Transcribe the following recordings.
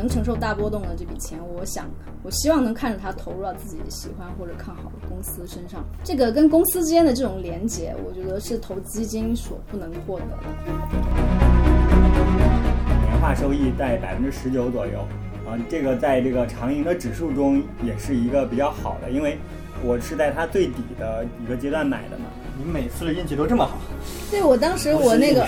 能承受大波动的这笔钱，我想我希望能看着它投入到自己喜欢或者看好的公司身上。这个跟公司之间的这种连接，我觉得是投基金所不能获得的。年化收益在百分之十九左右，啊，这个在这个长盈的指数中也是一个比较好的，因为我是在它最底的一个阶段买的嘛。你每次的运气都这么好，对我当时我那个，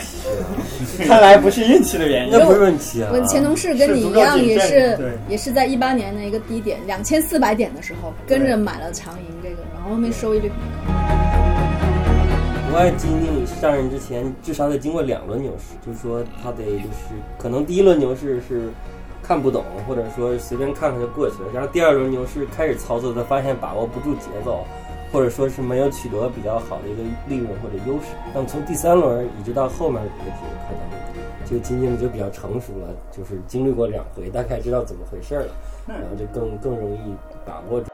看来不是运气的原因。那不是运气啊！我前同事跟你一样，也是也是在一八年的一个低点，两千四百点的时候跟着买了长盈这个，然后后面收益率很高。国外基金经理上任之前，至少得经过两轮牛市，就是说他得就是可能第一轮牛市是看不懂，或者说随便看看就过去了，然后第二轮牛市开始操作，他发现把握不住节奏，或者说是没有取得比较好的一个利润或者优势。那么从第三轮一直到后面的几个可能，这个基金就比较成熟了，就是经历过两回，大概知道怎么回事了，然后就更更容易把握住。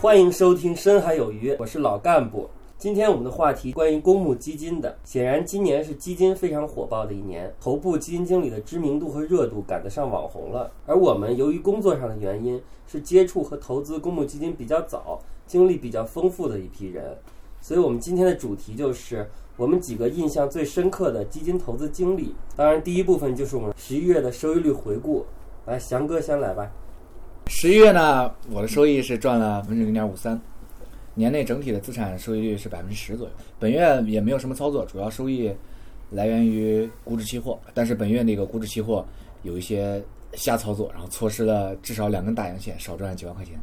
欢迎收听《深海有鱼》，我是老干部。今天我们的话题关于公募基金的。显然，今年是基金非常火爆的一年，头部基金经理的知名度和热度赶得上网红了。而我们由于工作上的原因，是接触和投资公募基金比较早、经历比较丰富的一批人，所以我们今天的主题就是我们几个印象最深刻的基金投资经历。当然，第一部分就是我们十一月的收益率回顾。来，翔哥先来吧。十一月呢，我的收益是赚了百分之零点五三，年内整体的资产收益率是百分之十左右。本月也没有什么操作，主要收益来源于股指期货，但是本月那个股指期货有一些瞎操作，然后错失了至少两根大阳线，少赚几万块钱。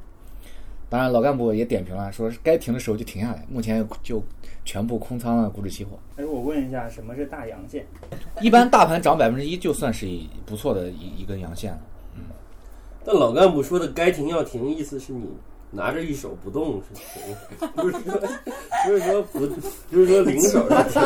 当然，老干部也点评了，说该停的时候就停下来，目前就全部空仓了股指期货。哎，我问一下，什么是大阳线？一般大盘涨百分之一就算是一不错的一一根阳线了。嗯但老干部说的该停要停，意思是你拿着一手不动是停，不是说不是说不不是说零手是停。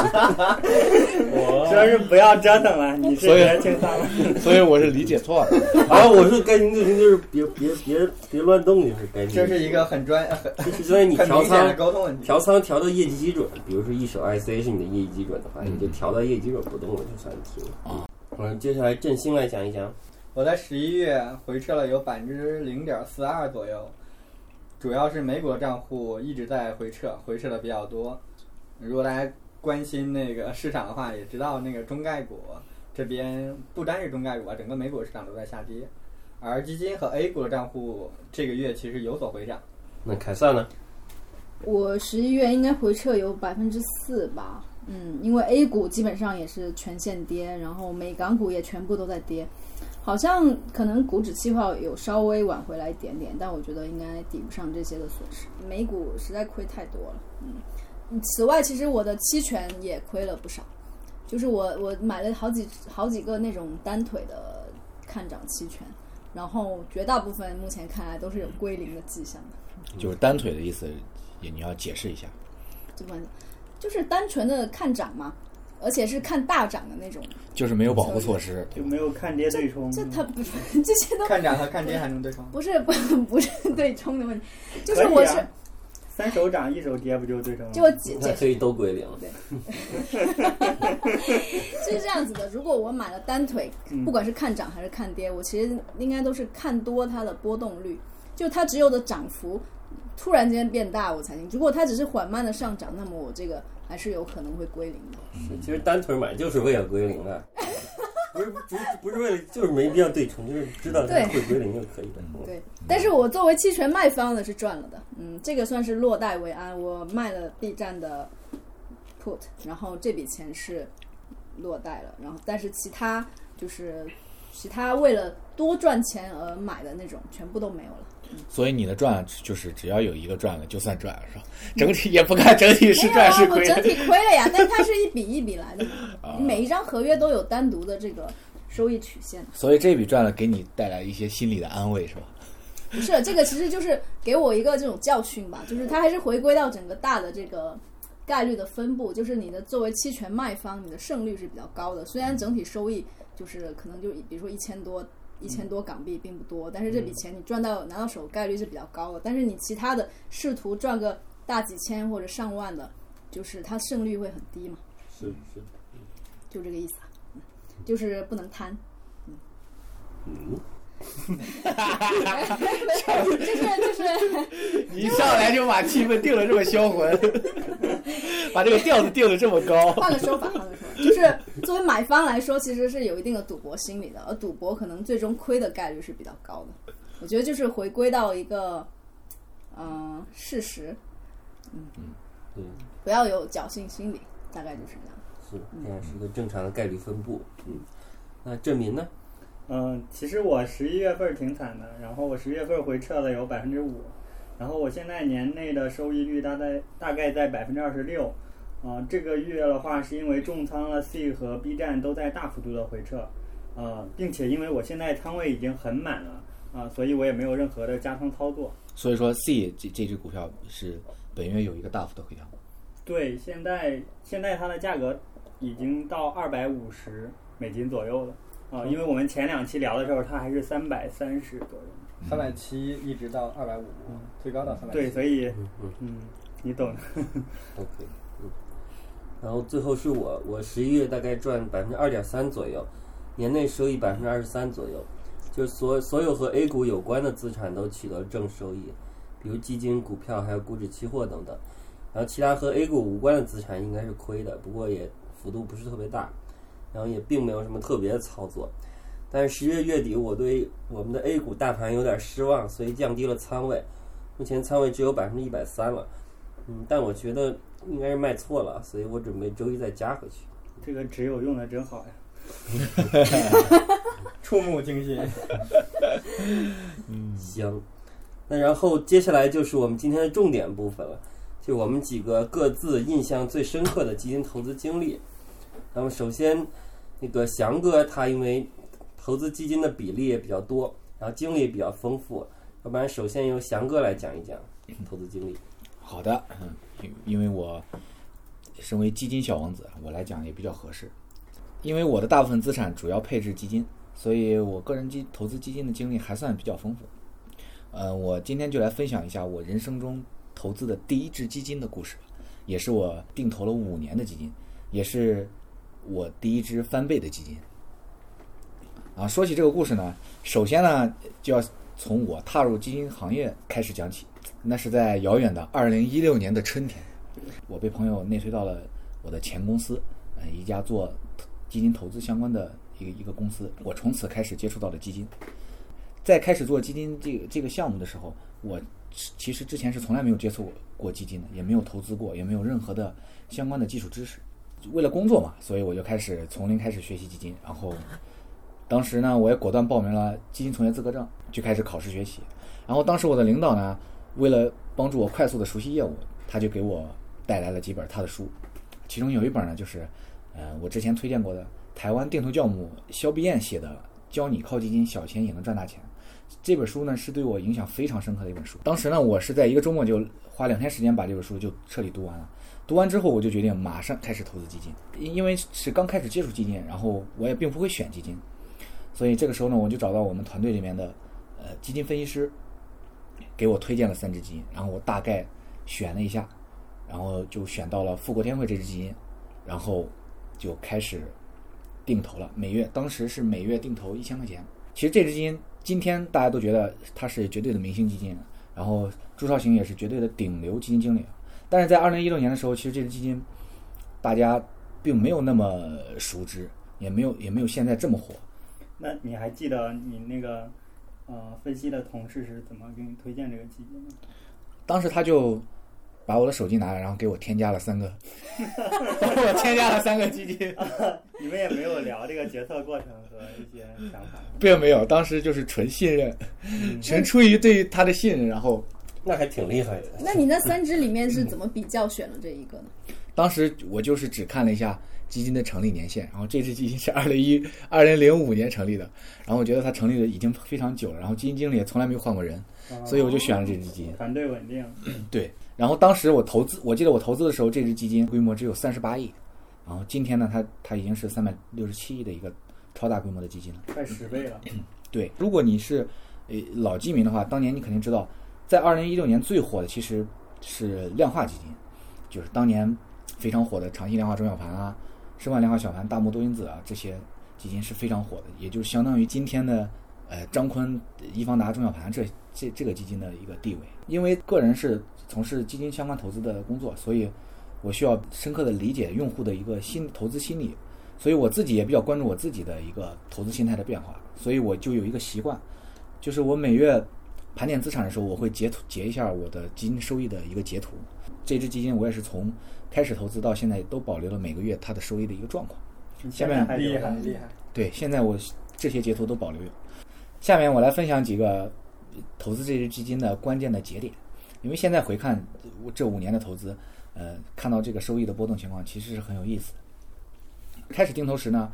说是不要折腾了，你是 所以别清仓了。所以我是理解错了。啊，我说该停就停，就是别别别别乱动，就是该停。这是一个很专很就是所以你调仓。调仓调到业绩基准，比如说一手 IC 是你的业绩基准的话，你就调到业绩基准不动了，就算停。啊，嗯，接下来振兴来讲一讲。我在十一月回撤了有百分之零点四二左右，主要是美股的账户一直在回撤，回撤的比较多。如果大家关心那个市场的话，也知道那个中概股这边不单是中概股啊，整个美股市场都在下跌，而基金和 A 股的账户这个月其实有所回涨。那凯撒呢？我十一月应该回撤有百分之四吧，嗯，因为 A 股基本上也是全线跌，然后美港股也全部都在跌，好像可能股指期货有稍微挽回来一点点，但我觉得应该抵不上这些的损失。美股实在亏太多了，嗯，此外其实我的期权也亏了不少，就是我我买了好几好几个那种单腿的看涨期权，然后绝大部分目前看来都是有归零的迹象的。就是单腿的意思，也你要解释一下。这么就是单纯的看涨嘛，而且是看大涨的那种。就是没有保护措施，就没有看跌对冲。这 它不是这些都看涨和看跌还能对冲？不是不不是对冲的问题，就是我是、啊三手涨一手跌，不就对冲了？就我解解那可以都归零。对 是这样子的。如果我买了单腿，嗯不管是看涨还是看跌，我其实应该都是看多它的波动率，就它只有的涨幅突然间变大我才行。如果它只是缓慢的上涨，那么我这个还是有可能会归零的。是其实单腿买就是为了归零 的，不是不是不是为了，就是没必要对冲，就是知道它对会归零就可以了。嗯对，但是我作为期权卖方呢是赚了的，嗯，这个算是落袋为安。我卖了 B 站的 put，然后这笔钱是落袋了，然后但是其他就是其他为了多赚钱而买的那种，全部都没有了。所以你的赚就是只要有一个赚了就算赚了，是吧？整体也不看整体是赚是，亏。我整体亏了呀，但它是一笔一笔来的每一张合约都有单独的这个收益曲线。所以这笔赚了给你带来一些心理的安慰，是吧？不是，这个其实就是给我一个这种教训吧，就是它还是回归到整个大的这个概率的分布，就是你的作为期权卖方，你的胜率是比较高的。虽然整体收益就是可能就比如说一千多。一千多港币并不多，但是这笔钱你赚到拿到手概率是比较高的。但是你其他的试图赚个大几千或者上万的，就是它胜率会很低嘛。是是，就这个意思啊，嗯就是不能贪。嗯，就是就是你一上来就把气氛定的这么销魂，把这个调子定的这么高。换个说法，换个说法，就是作为买方来说，其实是有一定的赌博心理的，而赌博可能最终亏的概率是比较高的。我觉得就是回归到一个，嗯、事实，嗯嗯，不要有侥幸心理，大概就是这样。是这样是一个正常的概率分布。嗯，那证明呢？嗯，其实我十一月份儿挺惨的，然后我十月份儿回撤了有百分之五，然后我现在年内的收益率大概大概在百分之二十六，啊，这个月的话是因为重仓了 C 和 B 站都在大幅度的回撤，啊，并且因为我现在仓位已经很满了，啊，所以我也没有任何的加仓操作。所以说 C 这这只股票是本月有一个大幅的回调。对，现在现在它的价格已经到二百五十美金左右了，啊，因为我们前两期聊的时候它还是三百三十左右。三百七一直到二百五，最高到三百。对，所以嗯嗯嗯，你懂的。OK，嗯。然后最后是我，我十一月大概赚百分之二点三左右，年内收益百分之二十三左右，就是所所有和 A 股有关的资产都取得了正收益，比如基金、股票还有股指期货等等。然后其他和 A 股无关的资产应该是亏的，不过也幅度不是特别大，然后也并没有什么特别的操作。但是十月月底我对我们的 A 股大盘有点失望，所以降低了仓位，目前仓位只有百分之一百三了。嗯，但我觉得应该是卖错了，所以我准备周一再加回去。这个只有用的真好呀。触目惊心。嗯 行，那然后接下来就是我们今天的重点部分了，就我们几个各自印象最深刻的基金投资经历。那么首先，那个翔哥他因为投资基金的比例也比较多，然后经历也比较丰富，要不然首先由翔哥来讲一讲投资经历。好的，嗯，因因为我身为基金小王子，我来讲也比较合适。因为我的大部分资产主要配置基金，所以我个人基投资基金的经历还算比较丰富。呃，我今天就来分享一下我人生中投资的第一只基金的故事，也是我定投了五年的基金，也是我第一只翻倍的基金。啊，说起这个故事呢，首先呢就要从我踏入基金行业开始讲起。那是在遥远的二零一六年的春天，我被朋友内推到了我的前公司，呃，一家做基金投资相关的一个一个公司。我从此开始接触到了基金。在开始做基金这个这个项目的时候，我其实之前是从来没有接触过基金的，也没有投资过，也没有任何的相关的技术知识。为了工作嘛，所以我就开始从零开始学习基金。然后，当时呢，我也果断报名了基金从业资格证，就开始考试学习。然后当时我的领导呢，为了帮助我快速的熟悉业务，他就给我带来了几本他的书，其中有一本呢就是，呃，我之前推荐过的台湾定投教母肖碧燕写的《教你靠基金，小钱也能赚大钱》。这本书呢是对我影响非常深刻的一本书。当时呢，我是在一个周末就花两天时间把这本书就彻底读完了。读完之后，我就决定马上开始投资基金，因因为是刚开始接触基金，然后我也并不会选基金，所以这个时候呢，我就找到我们团队里面的呃基金分析师，给我推荐了三只基金，然后我大概选了一下，然后就选到了富国天惠这只基金，然后就开始定投了，每月当时是每月定投一千块钱。其实这只基金今天大家都觉得它是绝对的明星基金，然后朱少醒也是绝对的顶流基金经理。但是在二零一六年的时候，其实这支基金大家并没有那么熟知，也没有也没有现在这么火。那你还记得你那个呃分析的同事是怎么给你推荐这个基金的？当时他就把我的手机拿来，然后给我添加了三个，帮我添加了三个基金，你们也没有聊这个决策过程和一些想法。并没有，当时就是纯信任，纯出于对他的信任，然后那还挺厉害的。那你那三只里面是怎么比较选了这一个呢？当时我就是只看了一下基金的成立年限，然后这支基金是二零一二零零五年成立的，然后我觉得它成立的已经非常久了，然后基金经理也从来没有换过人，所以我就选了这支基金。团队稳定，对，然后当时我投资，我记得我投资的时候，这支基金规模只有三十八亿，然后今天呢，它它已经是三百六十七亿的一个超大规模的基金了。快十倍了。对，如果你是呃老基民的话，当年你肯定知道，在二零一六年最火的其实是量化基金，就是当年非常火的长期量化中小盘啊，申万量化小盘、大摩多因子啊这些基金是非常火的，也就是相当于今天的呃张坤、易方达中小盘这这这个基金的一个地位。因为个人是从事基金相关投资的工作，所以我需要深刻的理解用户的一个心投资心理，所以我自己也比较关注我自己的一个投资心态的变化，所以我就有一个习惯，就是我每月盘点资产的时候，我会截图截一下我的基金收益的一个截图。这支基金我也是从开始投资到现在都保留了每个月它的收益的一个状况。下面还有厉害厉害。对，现在我这些截图都保留有。下面我来分享几个投资这支基金的关键的节点，因为现在回看我这五年的投资，呃，看到这个收益的波动情况，其实是很有意思的。开始定投时呢，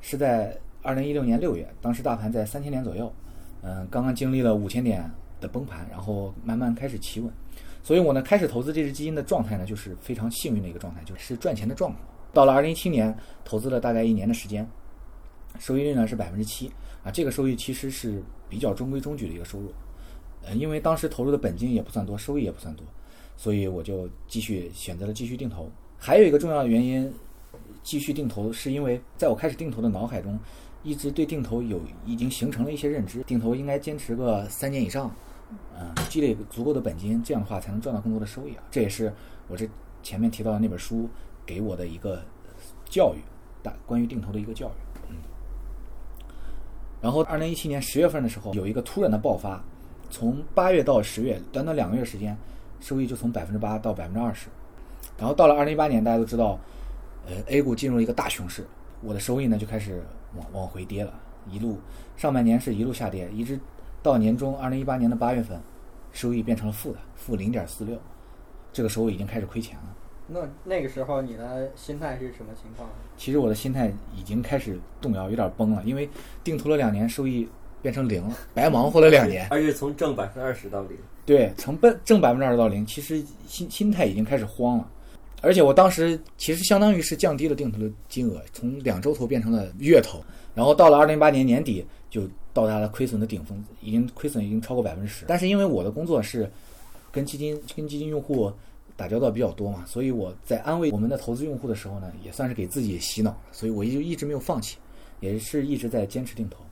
是在二零一六年六月，当时大盘在三千点左右，嗯、刚刚经历了五千点的崩盘，然后慢慢开始企稳，所以我呢开始投资这支基金的状态呢，就是非常幸运的一个状态，就是赚钱的状况。到了二零一七年，投资了大概一年的时间，收益率呢是百分之七啊，这个收益其实是比较中规中矩的一个收入，呃，因为当时投入的本金也不算多，收益也不算多，所以我就继续选择了继续定投。还有一个重要的原因，继续定投是因为在我开始定投的脑海中，一直对定投有已经形成了一些认知，定投应该坚持个三年以上，嗯、积累足够的本金，这样的话才能赚到更多的收益啊。这也是我这前面提到的那本书给我的一个教育，大关于定投的一个教育。嗯。然后，二零一七年十月份的时候，有一个突然的爆发，从八月到十月，短短两个月时间，收益就从百分之八到百分之二十。然后到了二零一八年，大家都知道，呃，A 股进入一个大熊市，我的收益呢就开始往往回跌了，一路上半年是一路下跌，一直到年中二零一八年的八月份，收益变成了负的，负零点四六，这个时候已经开始亏钱了。那那个时候你的心态是什么情况？其实我的心态已经开始动摇，有点崩了，因为定投了两年，收益变成零了，白忙活了两年。而且从正百分之二十到零，对，从奔正百分之二十到零，其实心心态已经开始慌了。而且我当时其实相当于是降低了定投的金额，从两周投变成了月投，然后到了二零一八年年底就到达了亏损的顶峰，已经亏损已经超过百分之十。但是因为我的工作是跟基金跟基金用户打交道比较多嘛，所以我在安慰我们的投资用户的时候呢，也算是给自己洗脑了，所以我就一直没有放弃，也是一直在坚持定投。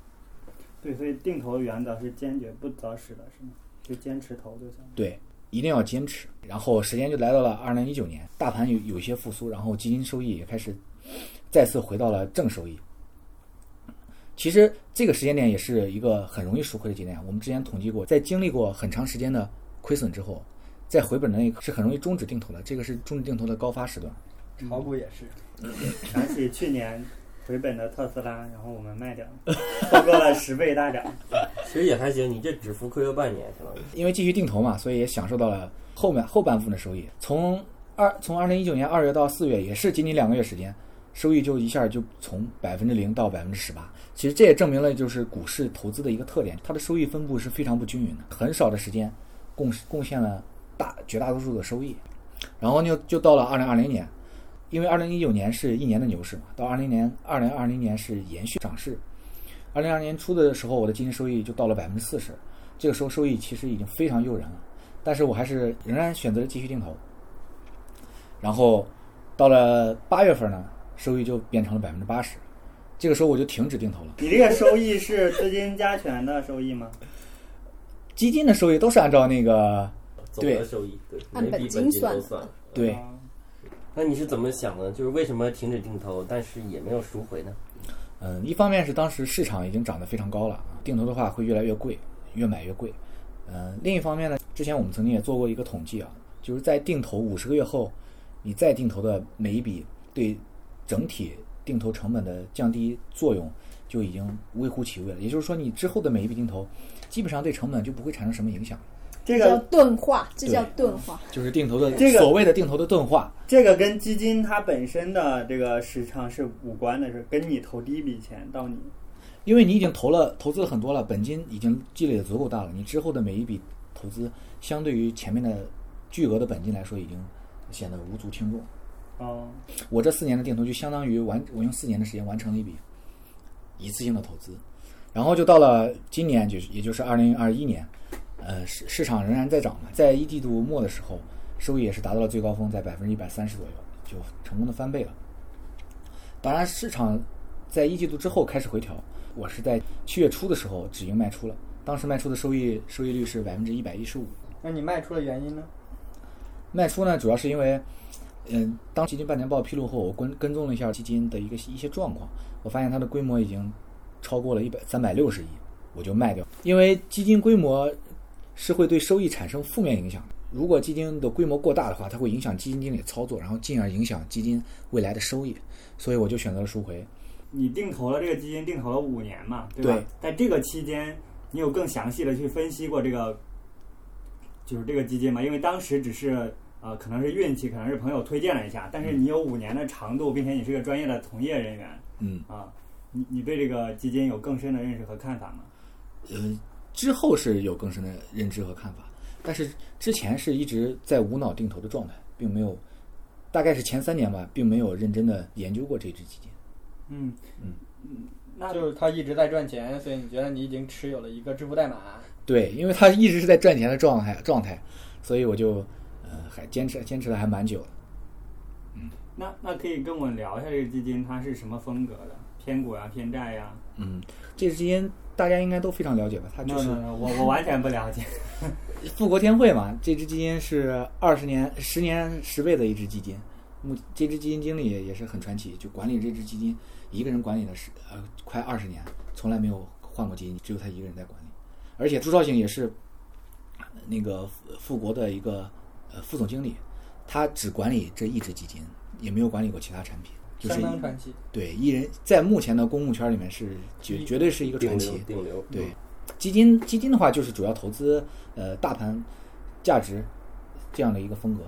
对，所以定投的原则是坚决不择时的，是吗？就坚持投就行。对，一定要坚持。然后时间就来到了二零一九年，大盘有有一些复苏，然后基金收益也开始再次回到了正收益。其实这个时间点也是一个很容易赎回的节点。我们之前统计过，在经历过很长时间的亏损之后，在回本的那一刻是很容易终止定投的，这个是终止定投的高发时段。炒股也是，想起去年回本的特斯拉，然后我们卖掉，错过了十倍大涨。其实也还行，你这只浮亏了半年，相当于。因为继续定投嘛，所以也享受到了后面后半部分的收益。从二从二零一九年二月到四月，也是仅仅两个月时间，收益就一下就从百分之零到百分之十八。其实这也证明了就是股市投资的一个特点，它的收益分布是非常不均匀的，很少的时间贡贡献了大绝大多数的收益。然后就就到了二零二零年，因为二零一九年是一年的牛市嘛，到二零年二零二零年是延续涨势。二零二年初的时候，我的基金收益就到了百分之四十，这个时候收益其实已经非常诱人了，但是我还是仍然选择了继续定投。然后到了八月份呢，收益就变成了百分之八十，这个时候我就停止定投了。你这个收益是资金加权的收益吗？基金的收益都是按照那个总的收益，对，按本每笔金算的金都算。对啊那你是怎么想的？就是为什么停止定投，但是也没有赎回呢？嗯，一方面是当时市场已经涨得非常高了，啊，定投的话会越来越贵，越买越贵。嗯，另一方面呢，之前我们曾经也做过一个统计啊，就是在定投五十个月后，你再定投的每一笔对整体定投成本的降低作用就已经微乎其微了。也就是说，你之后的每一笔定投，基本上对成本就不会产生什么影响。这个钝化，这叫钝化。就是定投的这个所谓的定投的钝化。这个跟基金它本身的这个时长是无关的，是跟你投第一笔钱到你因为你已经投了投资了很多了，本金已经积累的足够大了，你之后的每一笔投资，相对于前面的巨额的本金来说，已经显得无足轻重。哦，我这四年的定投就相当于完，我用四年的时间完成了一笔一次性的投资，然后就到了今年，就是也就是二零二一年，呃，市市场仍然在涨嘛，在一季度末的时候，收益也是达到了最高峰，在百分之一百三十左右，就成功的翻倍了。当然，市场在一季度之后开始回调，我是在七月初的时候止盈卖出了，当时卖出的收益收益率是百分之一百一十五。那你卖出的原因呢？卖出呢，主要是因为，嗯，当基金半年报披露后，我跟跟踪了一下基金的一个一些状况，我发现它的规模已经超过了一百三百六十亿，我就卖掉。因为基金规模是会对收益产生负面影响的。如果基金的规模过大的话，它会影响基金经理操作，然后进而影响基金未来的收益，所以我就选择了赎回。你定投了这个基金，定投了五年嘛，对吧？对在这个期间，你有更详细的去分析过这个，就是这个基金吗？因为当时只是呃，可能是运气，可能是朋友推荐了一下，但是你有五年的长度，并且你是个专业的从业人员嗯，啊，你你对这个基金有更深的认识和看法吗？呃，之后是有更深的认知和看法，但是之前是一直在无脑定投的状态，并没有，大概是前三年吧，并没有认真的研究过这只基金。嗯嗯那就是它一直在赚钱，所以你觉得你已经持有了一个支付代码。对，因为它一直是在赚钱的状态状态，所以我就呃还坚持坚持了还蛮久的。那那可以跟我聊一下这个基金它是什么风格的？偏股呀、偏债呀？嗯，这只基金大家应该都非常了解吧？它就是 no no，我我完全不了解。富国天惠嘛，这只基金是二十年、十年十倍的一只基金。目这只基金经理也也是很传奇，就管理这只基金，一个人管理了十呃快二十年，从来没有换过基金，只有他一个人在管理。而且朱少醒也是呃那个富富国的一个呃副总经理，他只管理这一只基金，也没有管理过其他产品，就是相当传奇。对一人在目前的公募圈里面是绝绝对是一个传奇。流顶流。对，基金基金的话就是主要投资呃大盘价值这样的一个风格。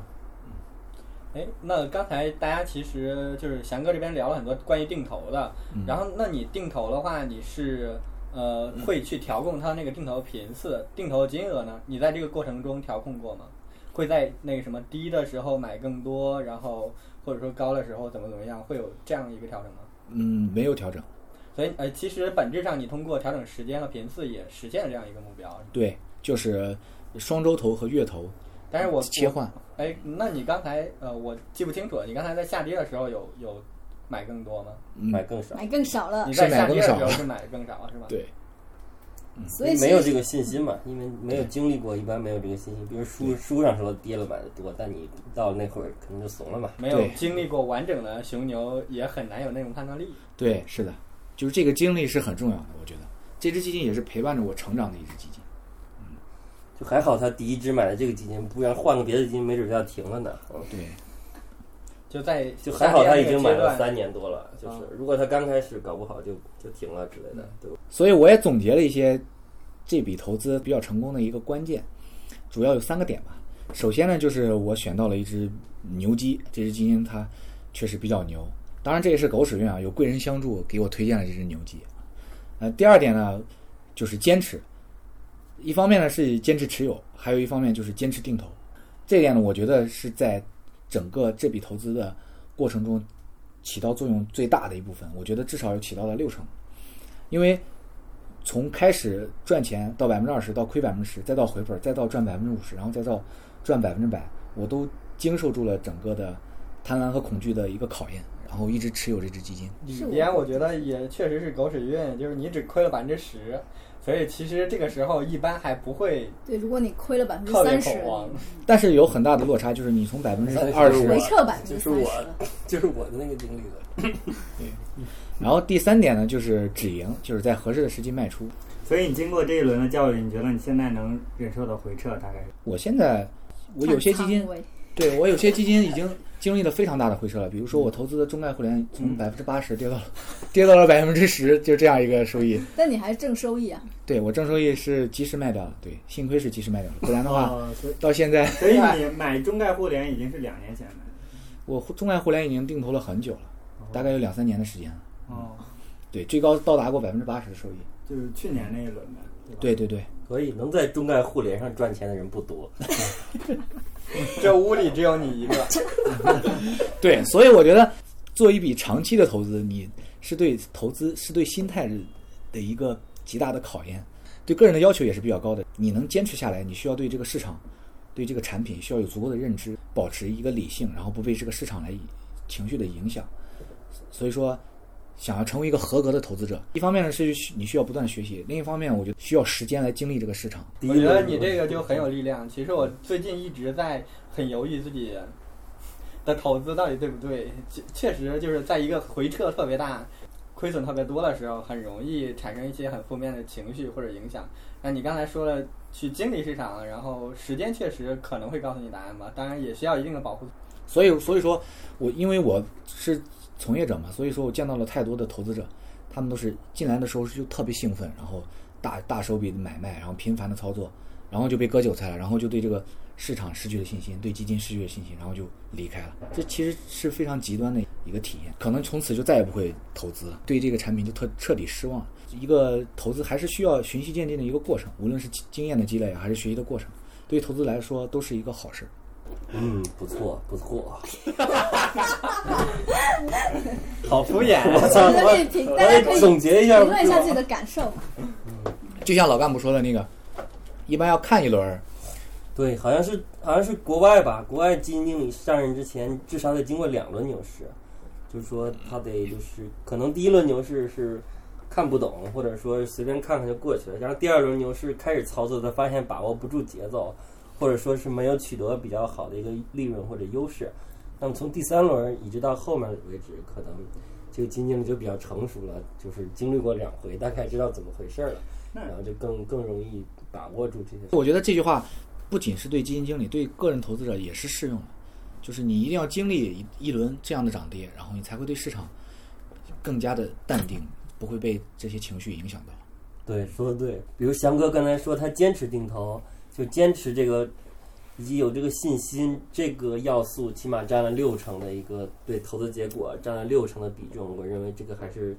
哎，那刚才大家其实就是翔哥这边聊了很多关于定投的，嗯然后那你定投的话，你是呃会去调控它那个定投频次、定投金额呢？你在这个过程中调控过吗？会在那个什么低的时候买更多，然后或者说高的时候怎么怎么样，会有这样一个调整吗？嗯，没有调整。所以呃，其实本质上你通过调整时间和频次也实现了这样一个目标。对，就是双周投和月投但是我切换。哎，那你刚才呃，我记不清楚了，你刚才在下跌的时候有有买更多吗？嗯买更少买，更少了你，在下跌的时候是买更少是吧？对，所以没有这个信心嘛，因为没有经历过，一般没有这个信心。比如书书上说跌了买的多，但你到那会儿可能就怂了嘛。没有经历过完整的熊牛，也很难有那种判断力。对，是的，就是这个经历是很重要的。我觉得这只基金也是陪伴着我成长的一只基金。嗯就还好他第一只买的这个基金，不然换个别的基金，没准就要停了呢。嗯，对，就在就还好他已经买了三年多了，就是如果他刚开始搞不好就就停了之类的，对吧？所以我也总结了一些这笔投资比较成功的一个关键，主要有三个点吧。首先呢，就是我选到了一只牛基，这只基金它确实比较牛。当然这也是狗屎运啊，有贵人相助给我推荐了这只牛基。呃，第二点呢，就是坚持。一方面呢是坚持持有，还有一方面就是坚持定投。这一点呢，我觉得是在整个这笔投资的过程中起到作用最大的一部分。我觉得至少有起到了六成，因为从开始赚钱到百分之二十，到亏百分之十，再到回本，再到赚百分之五十，然后再到赚百分之百，我都经受住了整个的贪婪和恐惧的一个考验，然后一直持有这只基金。里是我边我觉得也确实是狗屎运，就是你只亏了百分之十，所以其实这个时候一般还不会对，如果你亏了百分之特别三十恐，慌。但是有很大的落差，就是你从百分之二十，回撤百分之就是我就是我的那个经历了。然后第三点呢，就是止盈，就是在合适的时机卖出。所以你经过这一轮的教育，你觉得你现在能忍受的回撤大概是？我现在我有些基金看仓，位对我有些基金已经经历了非常大的回撤了，比如说我投资的中概互联从嗯百分之八十跌到了跌到了百分之十，就这样一个收益。那你还是正收益啊，对我正收益是及时卖掉了，对，幸亏是及时卖掉了，不然的话哦，到现在所以你 买中概互联已经是两年前买的。我中概互联已经定投了很久了，大概有两三年的时间了。哦，对，最高到达过百分之八十的收益。就是去年那一轮的，对？对对对，所以能在中概互联上赚钱的人不多。这屋里只有你一个，对，所以我觉得做一笔长期的投资，你是对投资是对心态的一个极大的考验，对个人的要求也是比较高的。你能坚持下来，你需要对这个市场、对这个产品需要有足够的认知，保持一个理性，然后不被这个市场来情绪的影响。所以说，想要成为一个合格的投资者，一方面呢是需你需要不断的学习，另一方面我觉得需要时间来经历这个市场。我觉得你这个就很有力量。其实我最近一直在很犹豫自己的投资到底对不对。确确实就是在一个回撤特别大、亏损特别多的时候，很容易产生一些很负面的情绪或者影响。那你刚才说了去经历市场，然后时间确实可能会告诉你答案吧，当然也需要一定的保护。所以，所以说我因为我是从业者嘛，所以说我见到了太多的投资者，他们都是进来的时候就特别兴奋，然后大大手笔的买卖，然后频繁的操作，然后就被割韭菜了，然后就对这个市场失去了信心，对基金失去了信心，然后就离开了。这其实是非常极端的一个体验，可能从此就再也不会投资了，对这个产品就特彻底失望了。一个投资还是需要循序渐进的一个过程，无论是经验的积累还是学习的过程，对投资来说都是一个好事儿。嗯，不错不错。好敷衍。我操！总结一下，评论一下自己的感受。就像老干部说的那个，一般要看一轮儿，对，好像是好像是国外吧，国外基金经理上任之前至少得经过两轮牛市，就是说他得就是可能第一轮牛市是看不懂，或者说随便看看就过去了，然后第二轮牛市开始操作，他发现把握不住节奏，或者说是没有取得比较好的一个利润或者优势，那么从第三轮一直到后面为止，可能这个基金经理就比较成熟了，就是经历过两回，大概知道怎么回事儿了，那然后就更更容易把握住这些。我觉得这句话不仅是对基金经理，对个人投资者也是适用的。就是你一定要经历一一轮这样的涨跌，然后你才会对市场更加的淡定，不会被这些情绪影响到。对，说的对。比如翔哥刚才说他坚持定投，就坚持这个，以及有这个信心，这个要素起码占了六成的一个对投资结果占了六成的比重，我认为这个还是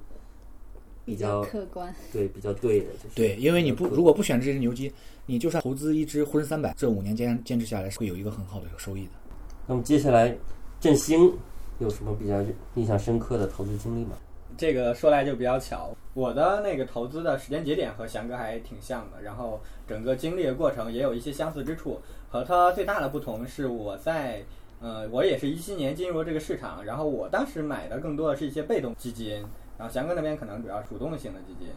比较客观，对比较对的，就是对，因为你不如果不选这只牛基，你就算投资一只沪深三百，这五年坚坚持下来是会有一个很好的一个收益的。那么接下来振兴有什么比较印象深刻的投资经历吗？这个说来就比较巧，我的那个投资的时间节点和翔哥还挺像的，然后整个经历的过程也有一些相似之处。和它最大的不同是我在，呃，我也是一七年进入这个市场，然后我当时买的更多的是一些被动基金，然后翔哥那边可能主要主动性的基金，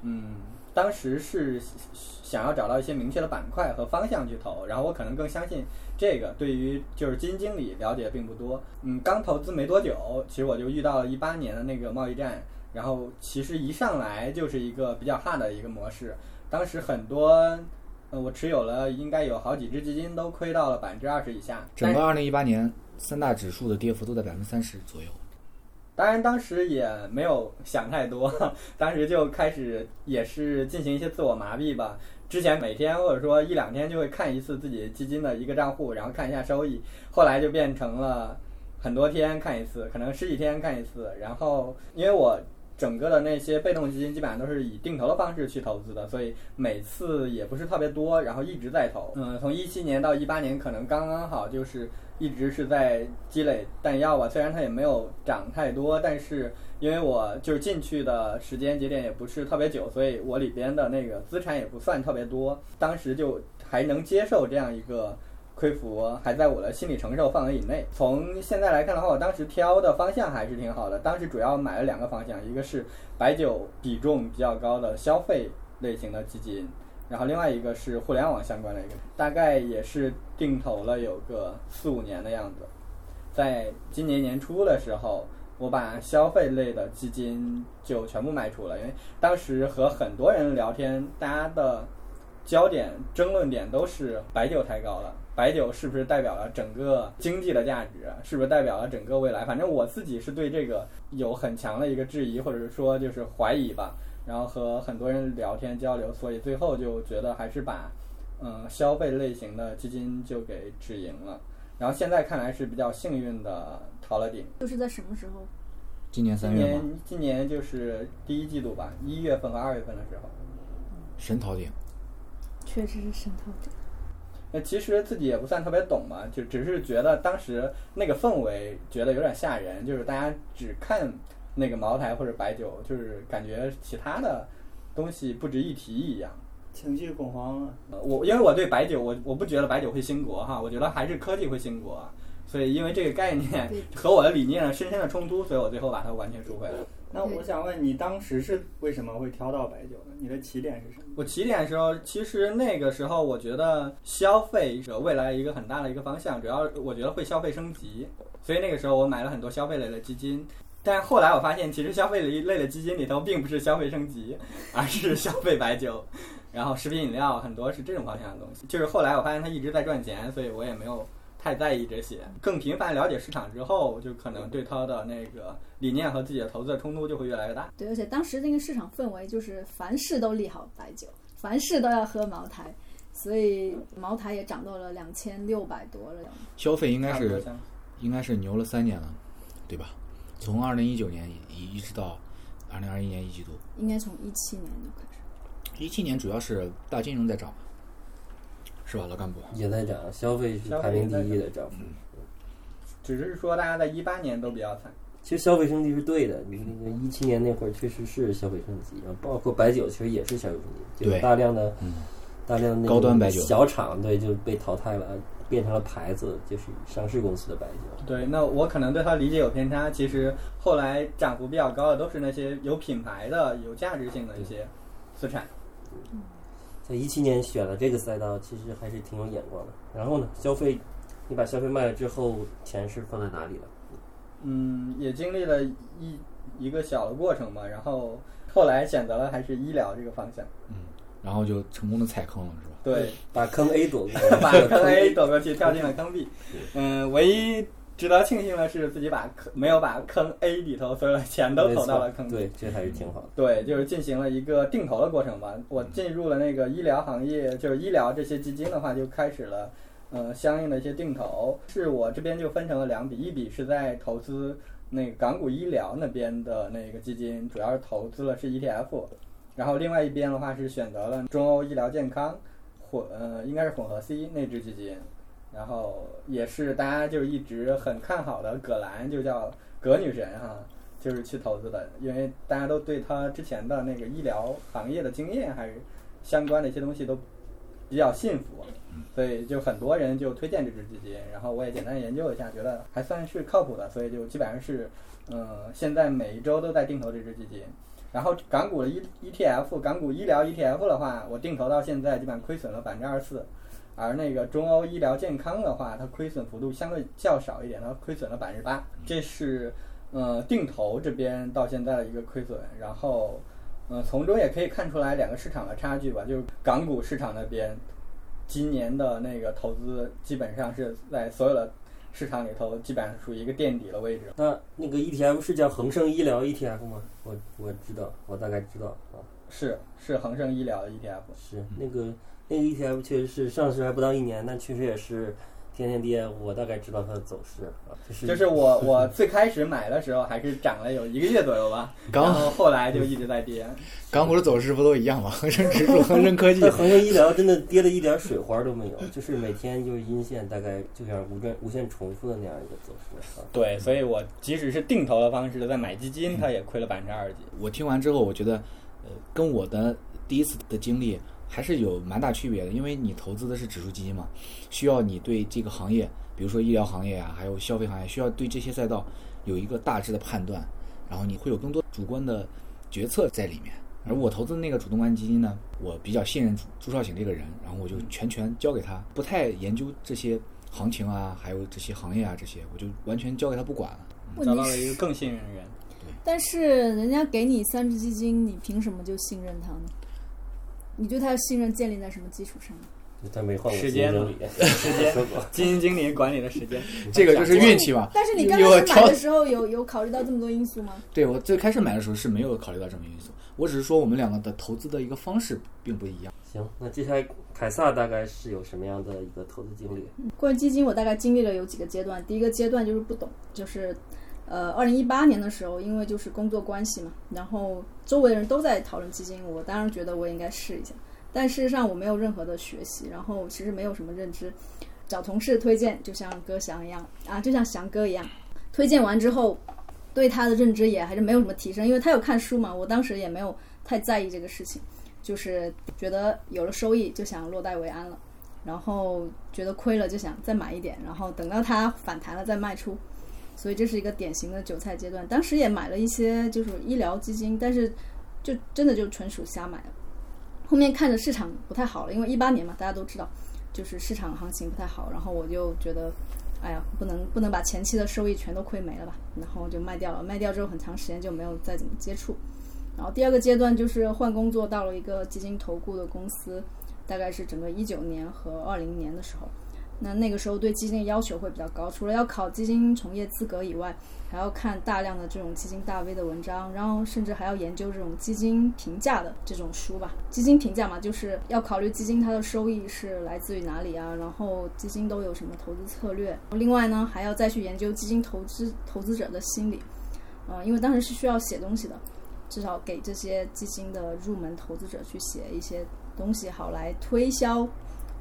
嗯，当时是想要找到一些明确的板块和方向去投，然后我可能更相信这个，对于就是基金经理了解并不多，嗯，刚投资没多久，其实我就遇到了一八年的那个贸易战，然后其实一上来就是一个比较 hard 的一个模式，当时很多，呃，我持有了应该有好几只基金都亏到了百分之二十以下，整个二零一八年三大指数的跌幅都在百分之三十左右。当然，当时也没有想太多，当时就开始也是进行一些自我麻痹吧。之前每天或者说一两天就会看一次自己基金的一个账户，然后看一下收益。后来就变成了很多天看一次，可能十几天看一次。然后因为我整个的那些被动基金基本上都是以定投的方式去投资的，所以每次也不是特别多，然后一直在投。嗯，从一七年到一八年，可能刚刚好就是一直是在积累弹药吧。虽然它也没有涨太多，但是因为我就是进去的时间节点也不是特别久，所以我里边的那个资产也不算特别多。当时就还能接受这样一个亏幅，还在我的心理承受范围以内。从现在来看的话，我当时挑的方向还是挺好的。当时主要买了两个方向，一个是白酒比重比较高的消费类型的基金，然后另外一个是互联网相关的一个，大概也是定投了有个四五年的样子。在今年年初的时候，我把消费类的基金就全部卖出了，因为当时和很多人聊天，大家的焦点、争论点都是白酒太高了，白酒是不是代表了整个经济的价值，是不是代表了整个未来？反正我自己是对这个有很强的一个质疑，或者是说就是怀疑吧。然后和很多人聊天交流，所以最后就觉得还是把嗯消费类型的基金就给止盈了。然后现在看来是比较幸运的逃了顶。就是在什么时候？今年今三月今？年今年就是第一季度吧，一月份和二月份的时候。神逃顶。确实是渗透者。那其实自己也不算特别懂嘛，就只是觉得当时那个氛围觉得有点吓人，就是大家只看那个茅台或者白酒，就是感觉其他的东西不值一提一样。情绪恐慌了。呃我因为我对白酒，我我不觉得白酒会兴国哈，我觉得还是科技会兴国。所以因为这个概念和我的理念深深的冲突，所以我最后把它完全收回了。那我想问你，当时是为什么会挑到白酒呢？你的起点是什么？我起点的时候，其实那个时候我觉得消费者未来一个很大的一个方向，主要我觉得会消费升级，所以那个时候我买了很多消费类的基金。但后来我发现，其实消费类的基金里头并不是消费升级，而是消费白酒，然后食品饮料很多是这种方向的东西。就是后来我发现它一直在赚钱，所以我也没有太在意这些。更频繁了解市场之后，就可能对它的那个理念和自己的投资的冲突就会越来越大。对，而且当时那个市场氛围就是凡事都利好白酒，凡事都要喝茅台，所以茅台也涨到了两千六百多了。消费应该是应该是牛了三年了，对吧？从二零一九年一一直到二零二一年一季度，应该从一七年就开始。一七年主要是大金融在涨嘛，是吧，老干部？也在涨，消费是排名第一的涨幅。只是说大家在一八年都比较惨。其实消费升级是对的，你那个一七年那会儿确实是消费升级，然后包括白酒其实也是消费升级，大量的、嗯大量的那高端白酒小厂对就被淘汰了，变成了牌子，就是上市公司的白酒。对，那我可能对它理解有偏差。其实后来涨幅比较高的都是那些有品牌的、有价值性的一些资产。在一七年选了这个赛道，其实还是挺有眼光的。然后呢，消费，你把消费卖了之后，钱是放在哪里了？嗯，也经历了一一个小的过程嘛，然后后来选择了还是医疗这个方向。嗯然后就成功的踩坑了，是吧？对，把坑 A 躲过，把坑 A 躲过去，跳进了坑 B。嗯，唯一值得庆幸的是自己把坑没有把坑 A 里头所有的钱都投到了坑 B。对，这还是挺好的。对，就是进行了一个定投的过程吧。我进入了那个医疗行业，就是医疗这些基金的话，就开始了，呃，相应的一些定投。是我这边就分成了两笔，一笔是在投资那个港股医疗那边的那个基金，主要是投资了是 ETF，然后另外一边的话是选择了中欧医疗健康混，呃，应该是混合 C 那支基金。然后也是大家就一直很看好的葛兰，就叫葛女神哈，就是去投资的，因为大家都对她之前的那个医疗行业的经验还是相关的一些东西都比较信服，所以就很多人就推荐这支基金，然后我也简单研究了一下，觉得还算是靠谱的，所以就基本上是，呃，现在每一周都在定投这支基金。然后港股的 E ETF，港股医疗 ETF 的话，我定投到现在基本上亏损了百分之二十四，而那个中欧医疗健康的话，它亏损幅度相对较少一点，它亏损了百分之八。这是呃定投这边到现在的一个亏损，然后呃从中也可以看出来两个市场的差距吧，就是港股市场那边今年的那个投资基本上是在所有的市场里头基本上属于一个垫底的位置。那那个 ETF 是叫恒生医疗 ETF 吗？我我知道，我大概知道啊，是是恒生医疗的 ETF。是那个那个 ETF 确实是上市还不到一年，但确实也是天天跌。我大概知道它的走势啊，就是就是我 我最开始买的时候还是涨了有一个月左右吧，然刚后后来就一直在跌。港股的走势不都一样吗？恒生指数、恒生科技，恒生医疗真的跌的一点水花都没有，就是每天就是阴线，大概就像无限无限重复的那样一个走势啊。对，所以我即使是定投的方式在买基金，它也亏了百分之二十几。我听完之后，我觉得，呃，跟我的第一次的经历还是有蛮大区别的，因为你投资的是指数基金嘛，需要你对这个行业，比如说医疗行业啊，还有消费行业，需要对这些赛道有一个大致的判断，然后你会有更多主观的决策在里面。而我投资的那个主动管基金呢，我比较信任朱朱少醒这个人，然后我就全权交给他，不太研究这些行情啊，还有这些行业啊这些，我就完全交给他不管了。找到了一个，更信任的人。但是人家给你三只基金，你凭什么就信任他呢？你对他的信任建立在什么基础上呢？就他没换过时间嘛基金经理，时间基金经理管理的时间，这个就是运气嘛。但是你刚开始买的时候有有考虑到这么多因素吗？对我最开始买的时候是没有考虑到这么因素，我只是说我们两个的投资的一个方式并不一样。行，那接下来凯撒大概是有什么样的一个投资经历？关于基金，我大概经历了有几个阶段。第一个阶段就是不懂，就是呃，二零一八年的时候，因为就是工作关系嘛，然后周围的人都在讨论基金，我当然觉得我应该试一下。但事实上我没有任何的学习，然后其实没有什么认知，找同事推荐，就像歌翔一样啊，就像翔哥一样，推荐完之后，对他的认知也还是没有什么提升，因为他有看书嘛，我当时也没有太在意这个事情，就是觉得有了收益就想落袋为安了。然后觉得亏了就想再买一点，然后等到它反弹了再卖出，所以这是一个典型的韭菜阶段。当时也买了一些就是医疗基金，但是就真的就纯属瞎买。后面看着市场不太好了，因为一八年嘛，大家都知道，就是市场行情不太好，然后我就觉得，哎呀，不能不能把前期的收益全都亏没了吧，然后就卖掉了。卖掉之后很长时间就没有再怎么接触。然后第二个阶段就是换工作，到了一个基金投顾的公司，大概是整个一九年和二零年的时候。那那个时候对基金的要求会比较高，除了要考基金从业资格以外，还要看大量的这种基金大 V 的文章，然后甚至还要研究这种基金评价的这种书吧。基金评价嘛，就是要考虑基金它的收益是来自于哪里啊，然后基金都有什么投资策略。另外呢，还要再去研究基金投资投资者的心理，啊、因为当时是需要写东西的，至少给这些基金的入门投资者去写一些东西，好来推销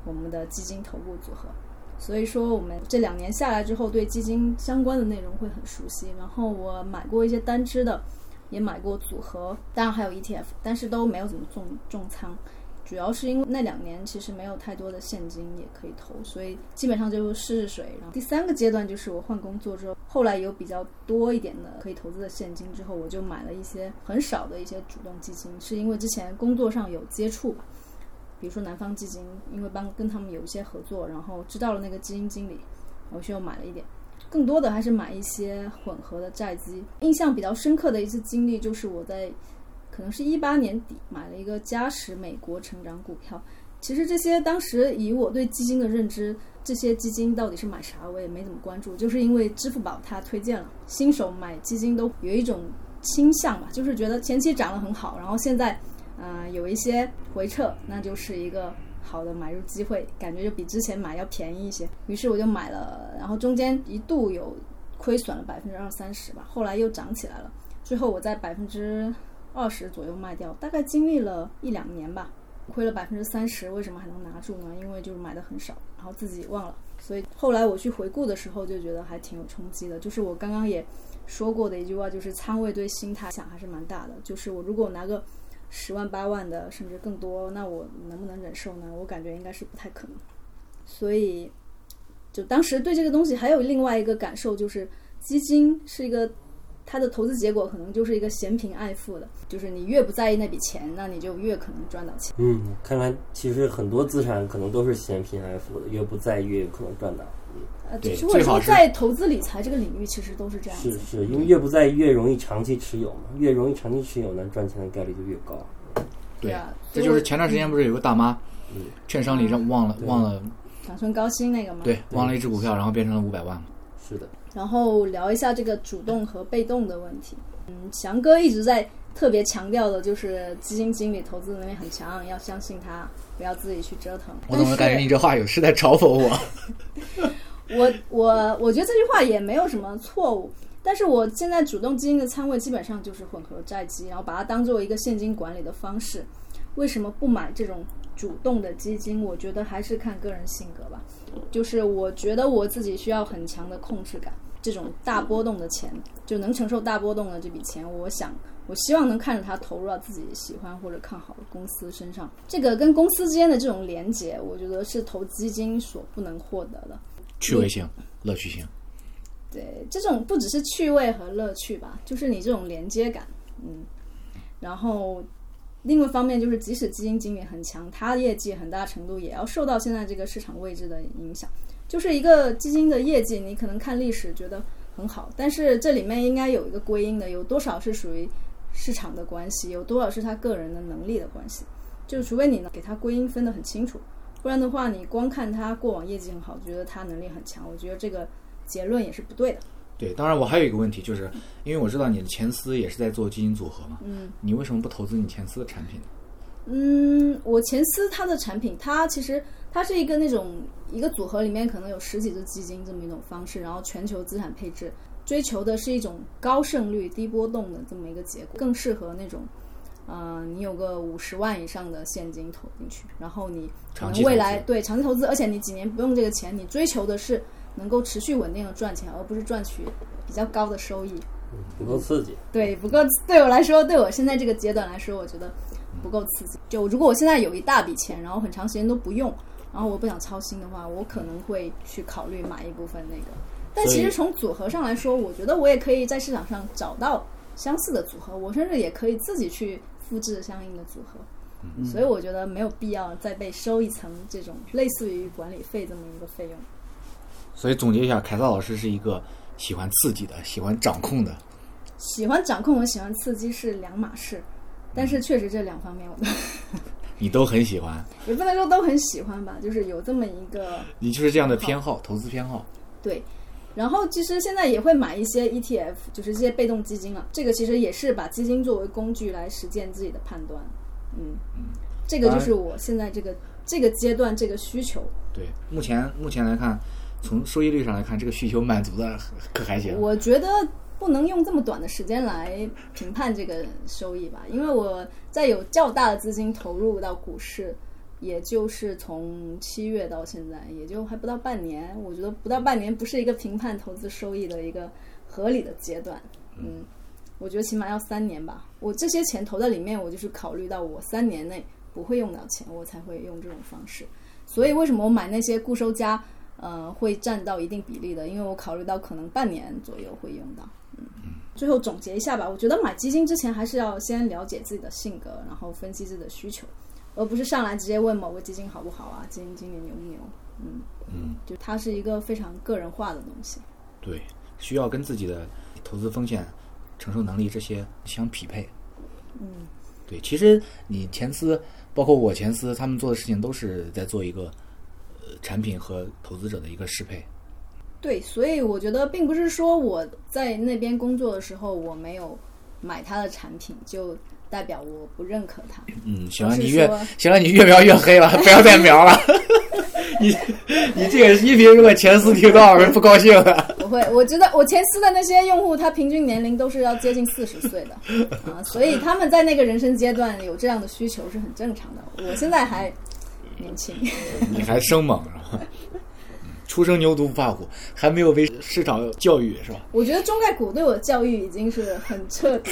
我们的基金投顾组合。所以说，我们这两年下来之后，对基金相关的内容会很熟悉。然后我买过一些单只的，也买过组合，当然还有 ETF，但是都没有怎么重重仓。主要是因为那两年其实没有太多的现金也可以投，所以基本上就试试水。然后第三个阶段就是我换工作之后，后来有比较多一点的可以投资的现金之后，我就买了一些很少的一些主动基金，是因为之前工作上有接触吧。比如说南方基金，因为帮跟他们有一些合作，然后知道了那个基金经理，我就买了一点。更多的还是买一些混合的债基。印象比较深刻的一次经历就是我在可能是一八年底买了一个嘉实美国成长股票。其实这些当时以我对基金的认知，这些基金到底是买啥，我也没怎么关注，就是因为支付宝它推荐了，新手买基金都有一种倾向吧，就是觉得前期涨得很好，然后现在。嗯、有一些回撤，那就是一个好的买入机会，感觉就比之前买要便宜一些。于是我就买了，然后中间一度有亏损了百分之二三十吧，后来又涨起来了，最后我在百分之二十左右卖掉，大概经历了一两年吧，亏了百分之三十，为什么还能拿住呢？因为就是买的很少，然后自己忘了，所以后来我去回顾的时候就觉得还挺有冲击的。就是我刚刚也说过的一句话，就是仓位对心态影响还是蛮大的。就是我如果拿个十万八万的，甚至更多，那我能不能忍受呢？我感觉应该是不太可能。所以，就当时对这个东西还有另外一个感受，就是基金是一个它的投资结果可能就是一个嫌贫爱富的，就是你越不在意那笔钱，那你就越可能赚到钱。嗯，看来其实很多资产可能都是嫌贫爱富的，越不在意越有可能赚到。呃，对或者最好是说在投资理财这个领域，其实都是这样子。是是，因为越不在意越容易长期持有嘛，越容易长期持有呢，赚钱的概率就越高。对啊，这就是前段时间不是有个大妈，嗯券商里让忘了忘了，长春高新那个吗。对，忘了一只股票，然后变成了五百万。是的，然后聊一下这个主动和被动的问题。嗯，翔哥一直在特别强调的就是基金经理投资能力很强，要相信他，不要自己去折腾。我怎么感觉你这话有是在嘲讽我？我我我觉得这句话也没有什么错误，但是我现在主动基金的仓位基本上就是混合债基，然后把它当做一个现金管理的方式。为什么不买这种主动的基金？我觉得还是看个人性格吧。就是我觉得我自己需要很强的控制感，这种大波动的钱就能承受大波动的这笔钱，我想我希望能看着它投入到自己喜欢或者看好的公司身上。这个跟公司之间的这种连接，我觉得是投基金所不能获得的。趣味性、乐趣性。对，这种不只是趣味和乐趣吧，就是你这种连接感，嗯。然后另外一方面就是，即使基金经理很强，他的业绩很大程度也要受到现在这个市场位置的影响。就是一个基金的业绩，你可能看历史觉得很好，但是这里面应该有一个归因的，有多少是属于市场的关系，有多少是他个人的能力的关系。就是除非你能给他归因分得很清楚，不然的话，你光看他过往业绩很好，觉得他能力很强，我觉得这个结论也是不对的。对，当然我还有一个问题，就是因为我知道你的前司也是在做基金组合嘛，嗯你为什么不投资你前司的产品呢？嗯，我前司它的产品，它其实它是一个那种一个组合里面可能有十几只基金这么一种方式，然后全球资产配置，追求的是一种高胜率、低波动的这么一个结果，更适合那种。呃，你有个五十万以上的现金投进去，然后你可能长期未来对长期投资，而且你几年不用这个钱，你追求的是能够持续稳定的赚钱，而不是赚取比较高的收益。不够刺激。对，不够对我来说，对我现在这个阶段来说，我觉得不够刺激。就如果我现在有一大笔钱，然后很长时间都不用，然后我不想操心的话，我可能会去考虑买一部分那个。但其实从组合上来说，我觉得我也可以在市场上找到相似的组合，我甚至也可以自己去复制相应的组合。嗯所以我觉得没有必要再被收一层这种类似于管理费这么一个费用。所以总结一下，凯撒老师是一个喜欢刺激的、喜欢掌控的。喜欢掌控和喜欢刺激是两码事，但是确实这两方面我都 你都很喜欢，也不能说都很喜欢吧，就是有这么一个 你就是这样的偏好，投资偏好。对。然后其实现在也会买一些 ETF，就是这些被动基金了。这个其实也是把基金作为工具来实践自己的判断。嗯，这个就是我现在这个这个阶段这个需求。对，目前目前来看，从收益率上来看，这个需求满足的可还行。我觉得不能用这么短的时间来评判这个收益吧，因为我在有较大的资金投入到股市，也就是从七月到现在，也就还不到半年。我觉得不到半年不是一个评判投资收益的一个合理的阶段。嗯，我觉得起码要三年吧。我这些钱投在里面，我就是考虑到我三年内不会用到钱，我才会用这种方式。所以为什么我买那些固收加，呃，会占到一定比例的？因为我考虑到可能半年左右会用到。嗯，最后总结一下吧，我觉得买基金之前还是要先了解自己的性格，然后分析自己的需求，而不是上来直接问某个基金好不好啊，基金经理牛不牛？嗯嗯，就它是一个非常个人化的东西。对，需要跟自己的投资风险承受能力这些相匹配。嗯，对，其实你前司，包括我前司，他们做的事情都是在做一个呃产品和投资者的一个适配。对，所以我觉得并不是说我在那边工作的时候我没有买他的产品，就代表我不认可他。嗯，行了，你越行了，你越描越黑了，不要再描了。你你这个音频如果前四听到，人不高兴了。不会，我觉得我前四的那些用户，他平均年龄都是要接近四十岁的啊，所以他们在那个人生阶段有这样的需求是很正常的。我现在还年轻，你还生猛是吧？嗯初生牛犊不怕虎，还没有被市场教育是吧？我觉得中概股对我的教育已经是很彻底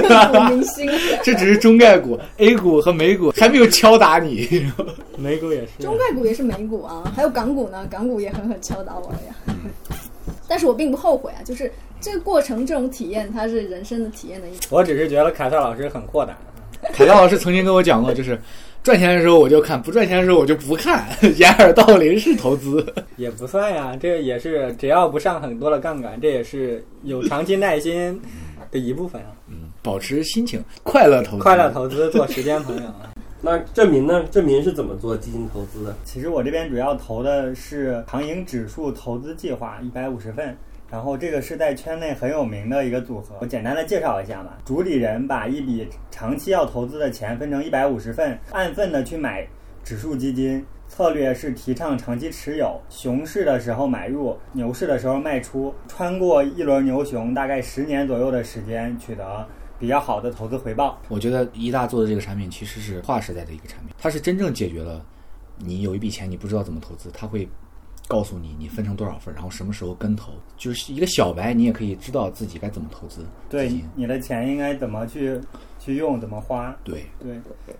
了，刻骨铭心了。这只是中概股，A 股和美股还没有敲打你。美股也是中概股也是美股啊，还有港股呢，港股也狠狠敲打我了呀。但是我并不后悔啊，就是这个过程，这种体验，它是人生的体验的一种。我只是觉得凯特老师很豁达。凯撒老师曾经跟我讲过，就是赚钱的时候我就看，不赚钱的时候我就不看，掩耳盗铃式投资。也不算呀，这也是只要不上很多的杠杆，这也是有长期耐心的一部分啊。嗯，保持心情，快乐投资，快乐投资，做时间朋友啊。那郑民呢？郑民是怎么做基金投资的？其实我这边主要投的是长盈指数投资计划一百五十份，然后这个是在圈内很有名的一个组合。我简单的介绍一下吧。主理人把一笔长期要投资的钱分成一百五十份，按份的去买指数基金。策略是提倡长期持有，熊市的时候买入，牛市的时候卖出，穿过一轮牛熊，大概十年左右的时间，取得比较好的投资回报。我觉得一大做的这个产品其实是划时代的一个产品，它是真正解决了你有一笔钱你不知道怎么投资，它会告诉你你分成多少份，然后什么时候跟投，就是一个小白你也可以知道自己该怎么投资。对你的钱应该怎么去去用，怎么花。对，对，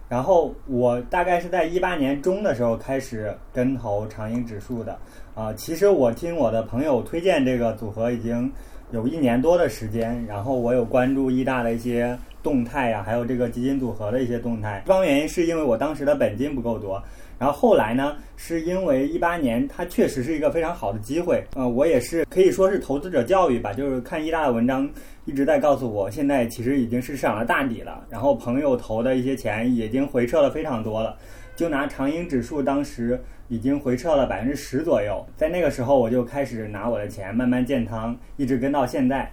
然后我大概是在一八年中的时候开始跟投长盈指数的，啊、其实我听我的朋友推荐这个组合已经有一年多的时间，然后我有关注一大的一些动态呀、还有这个基金组合的一些动态。一方面原因是因为我当时的本金不够多，然后后来呢，是因为一八年它确实是一个非常好的机会，呃，我也是可以说是投资者教育吧，就是看一大的文章一直在告诉我，现在其实已经是市场的大底了，然后朋友投的一些钱已经回撤了非常多了。就拿长盈指数当时已经回撤了百分之十左右，在那个时候我就开始拿我的钱慢慢建仓，一直跟到现在。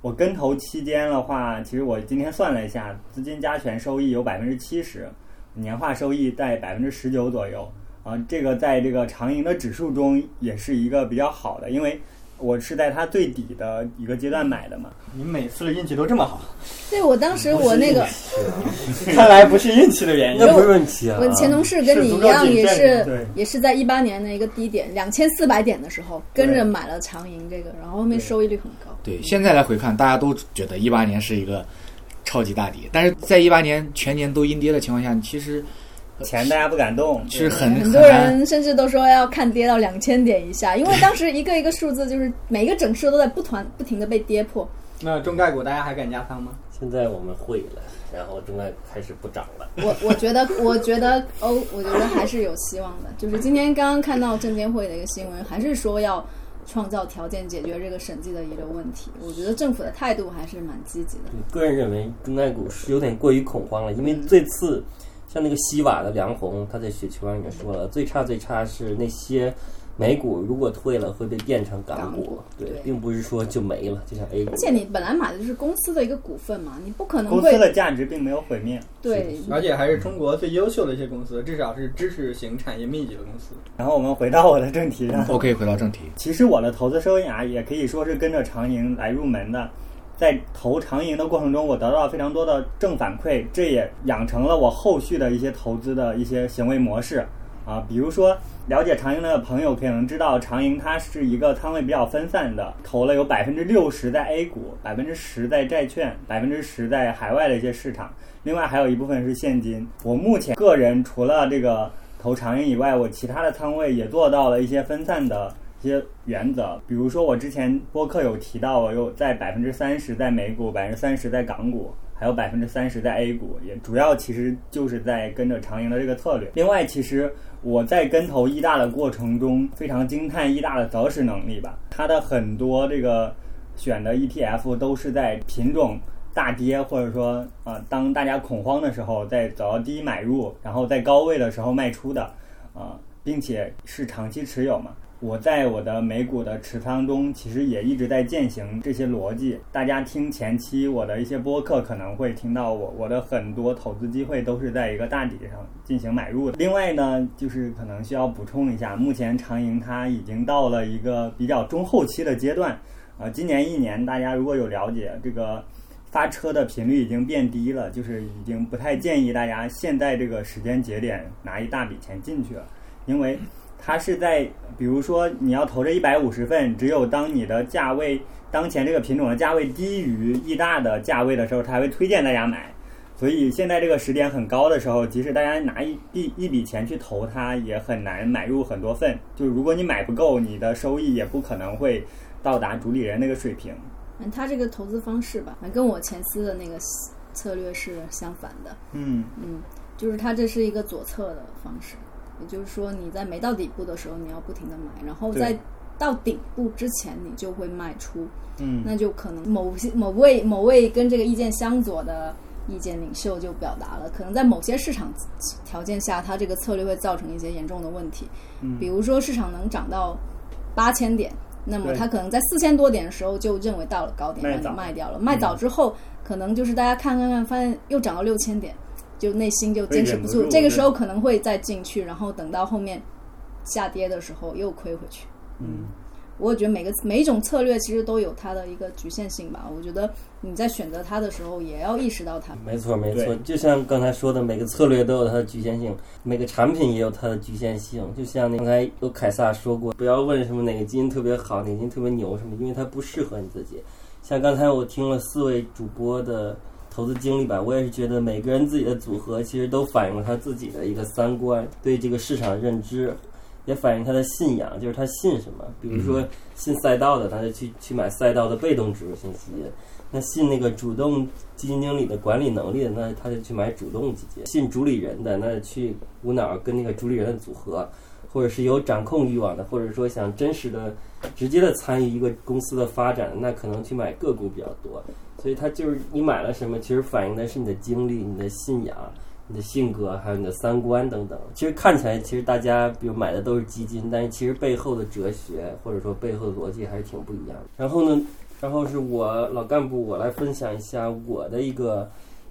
我跟投期间的话，其实我今天算了一下，资金加权收益有百分之七十，年化收益在百分之十九左右。啊，这个在这个长盈的指数中也是一个比较好的，因为我是在它最底的一个阶段买的嘛。你每次的运气都这么好，对我当时我那个 看来不是运气的原因。那不是运气啊！我前同事跟你一样，也是也是在一八年的一个低点两千四百点的时候，跟着买了长盈这个，然后后面收益率很高。对，现在来回看，大家都觉得一八年是一个超级大底，但是在一八年全年都阴跌的情况下，其实钱大家不敢动，其实很很多人甚至都说要看跌到两千点以下，因为当时一个一个数字就是每一个整数都在不团不停的被跌破。那中概股大家还敢加仓吗？现在我们会了，然后中概开始不涨了。我我觉得，我觉得哦，我觉得还是有希望的。就是今天刚刚看到证监会的一个新闻，还是说要创造条件解决这个审计的遗留问题。我觉得政府的态度还是蛮积极的。我个人认为中概股是有点过于恐慌了，因为最次像那个西瓦的梁红，他在雪球上也说了，最差最差是那些美股如果退了会被变成港股港股，对对，并不是说就没了，就像 A 股而。且你本来买的就是公司的一个股份嘛，你不可能公司的价值并没有毁灭。对而且还是中国最优秀的一些公司，至少是知识型产业密集的公司。然后我们回到我的正题上，OK，回到正题，其实我的投资生涯也可以说是跟着长盈来入门的。在投长盈的过程中，我得到了非常多的正反馈，这也养成了我后续的一些投资的一些行为模式啊。比如说，了解长盈的朋友可能知道，长盈它是一个仓位比较分散的，投了有百分之六十在 A 股，百分之十在债券，百分之十在海外的一些市场，另外还有一部分是现金。我目前个人除了这个投长盈以外，我其他的仓位也做到了一些分散的一些原则，比如说我之前播客有提到，我有在百分之三十在美股，百分之三十在港股，还有百分之三十在 A 股，也主要其实就是在跟着长盈的这个策略。另外，其实我在跟投易大的过程中，非常惊叹易大的择时能力吧，它的很多这个选的 ETF 都是在品种。大跌，或者说啊、呃当大家恐慌的时候，在走到低买入，然后在高位的时候卖出的，啊、并且是长期持有嘛。我在我的美股的持仓中，其实也一直在践行这些逻辑。大家听前期我的一些播客，可能会听到我我的很多投资机会都是在一个大底上进行买入的。另外呢，就是可能需要补充一下，目前长盈它已经到了一个比较中后期的阶段。啊、今年一年，大家如果有了解这个发车的频率已经变低了，就是已经不太建议大家现在这个时间节点拿一大笔钱进去了，因为它是在比如说你要投这一百五十份，只有当你的价位当前这个品种的价位低于易大的价位的时候，它才会推荐大家买。所以现在这个时点很高的时候，即使大家拿一一一笔钱去投它，也很难买入很多份。就是如果你买不够，你的收益也不可能会到达主理人那个水平。嗯，他这个投资方式吧，跟我前司的那个策略是相反的。嗯，嗯，就是它这是一个左侧的方式，也就是说你在没到底部的时候，你要不停的买，然后在到顶部之前，你就会卖出。嗯，那就可能某些某位某位跟这个意见相左的意见领袖就表达了，可能在某些市场条件下，它这个策略会造成一些严重的问题。嗯比如说市场能涨到八千点，那么对它可能在四千多点的时候就认为到了高点，让你卖早卖掉了。卖早之后，可能就是大家看看看，发现又涨到六千点，就内心就坚持不住。不住这个时候可能会再进去，然后等到后面下跌的时候又亏回去。嗯，我觉得每个每一种策略其实都有它的一个局限性吧。我觉得你在选择它的时候，也要意识到它。没错，没错对，就像刚才说的，每个策略都有它的局限性，每个产品也有它的局限性。就像那刚才有凯撒说过，不要问什么哪个基因特别好，哪个基因特别牛什么，因为它不适合你自己。像刚才我听了四位主播的投资经历吧，我也是觉得每个人自己的组合其实都反映了他自己的一个三观，对这个市场认知。也反映他的信仰，就是他信什么。比如说信赛道的，他就去去买赛道的被动指数型基金；那信那个主动基金经理的管理能力的，那他就去买主动基金；信主理人的，那就去无脑跟那个主理人的组合，或者是有掌控欲望的，或者说想真实的、直接的参与一个公司的发展，那可能去买个股比较多。所以它就是你买了什么，其实反映的是你的经历、你的信仰。你的性格，还有你的三观等等，其实看起来，其实大家比如买的都是基金，但是其实背后的哲学或者说背后的逻辑还是挺不一样的。然后呢，然后是我老干部，我来分享一下我的一个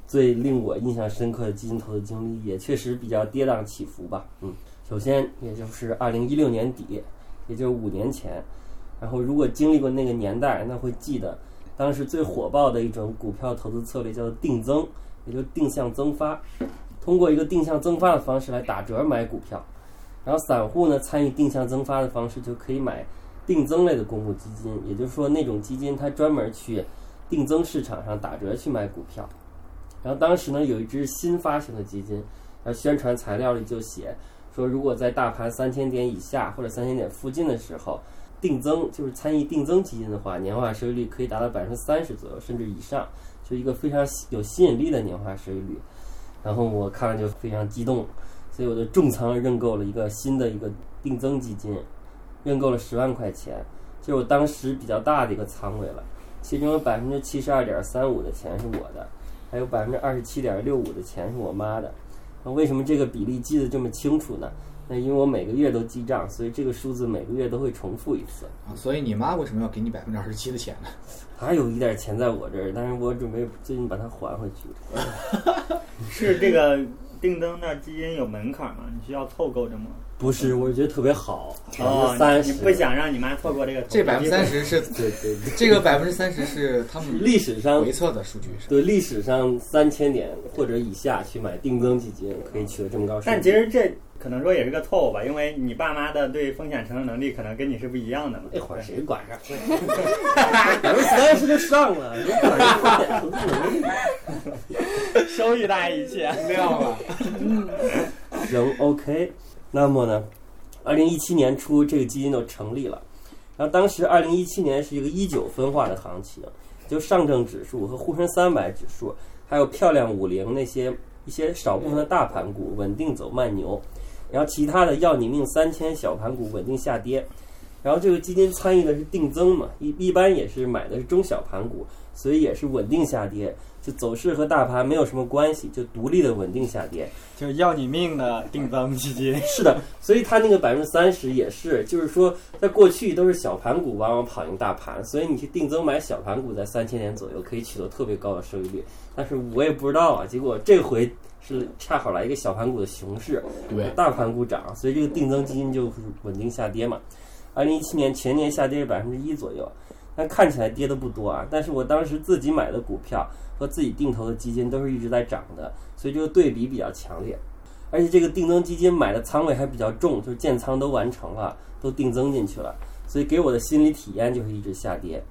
最令我印象深刻的基金投资经历，也确实比较跌宕起伏吧。嗯，首先也就是二零一六年底，也就是五年前，然后如果经历过那个年代，那会记得当时最火爆的一种股票投资策略叫做定增，也就是定向增发。通过一个定向增发的方式来打折买股票，然后散户呢参与定向增发的方式就可以买定增类的公募基金，也就是说那种基金它专门去定增市场上打折去买股票。然后当时呢有一只新发行的基金然后宣传材料里就写说，如果在大盘三千点以下或者三千点附近的时候，定增就是参与定增基金的话，年化收益率可以达到百分之三十左右，甚至以上，就一个非常有吸引力的年化收益率。然后我看了就非常激动，所以我就重仓认购了一个新的一个定增基金，认购了十万块钱，就是我当时比较大的一个仓位了。其中有百分之七十二点三五的钱是我的，还有百分之二十七点六五的钱是我妈的。那为什么这个比例记得这么清楚呢？那因为我每个月都记账，所以这个数字每个月都会重复一次。啊，所以你妈为什么要给你百分之二十七的钱呢？还有一点钱在我这儿，但是我准备最近把它还回去。是这个定增的基金有门槛吗？你需要凑够这么？不是，我觉得特别好，哦，三十。你不想让你妈错过这个这百分之三十是对对对，这个百分之三十是他们历史上回测的数据是？对历史上三千点或者以下去买定增基金，可以取得这么高收益。但其实这可能说也是个错误吧，因为你爸妈的对风险承受能力可能跟你是不一样的嘛。那会儿谁管上？百分之三十就上了，你管人风险投资能力？收益大于一切。亮了，行，OK。那么呢，二零一七年初这个基金就成立了。然后当时二零一七年是一个一九分化的行情，就上证指数和沪深三百指数，还有漂亮五零那些一些少部分的大盘股稳定走慢牛，然后其他的要你命三千小盘股稳定下跌。然后这个基金参与的是定增嘛，一一般也是买的是中小盘股，所以也是稳定下跌，就走势和大盘没有什么关系，就独立的稳定下跌。就是要你命的定增基金。是的，所以它那个百分之三十也是，就是说，在过去都是小盘股往往跑赢大盘，所以你去定增买小盘股，在三千点左右可以取得特别高的收益率。但是我也不知道啊，结果这回是恰好来一个小盘股的熊市，对，大盘股涨，所以这个定增基金就是稳定下跌嘛。二零一七年全年下跌百分之一左右，但看起来跌的不多啊。但是我当时自己买的股票和自己定投的基金都是一直在涨的，所以这个对比比较强烈。而且这个定增基金买的仓位还比较重，就是建仓都完成了，都定增进去了，所以给我的心理体验就是一直下跌。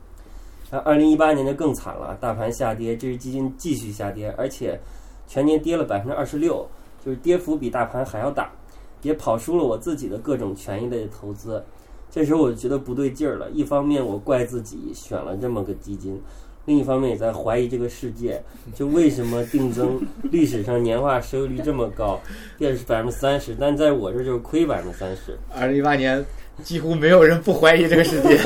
那二零一八年就更惨了，大盘下跌，这支基金继续下跌，而且全年跌了百分之二十六，就是跌幅比大盘还要大，也跑输了我自己的各种权益类的投资。这时候我就觉得不对劲儿了，一方面我怪自己选了这么个基金，另一方面也在怀疑这个世界，就为什么定增 历史上年化收益率这么高，跌是百分之三十，但在我这儿就是亏百分之三十。二零一八年几乎没有人不怀疑这个世界。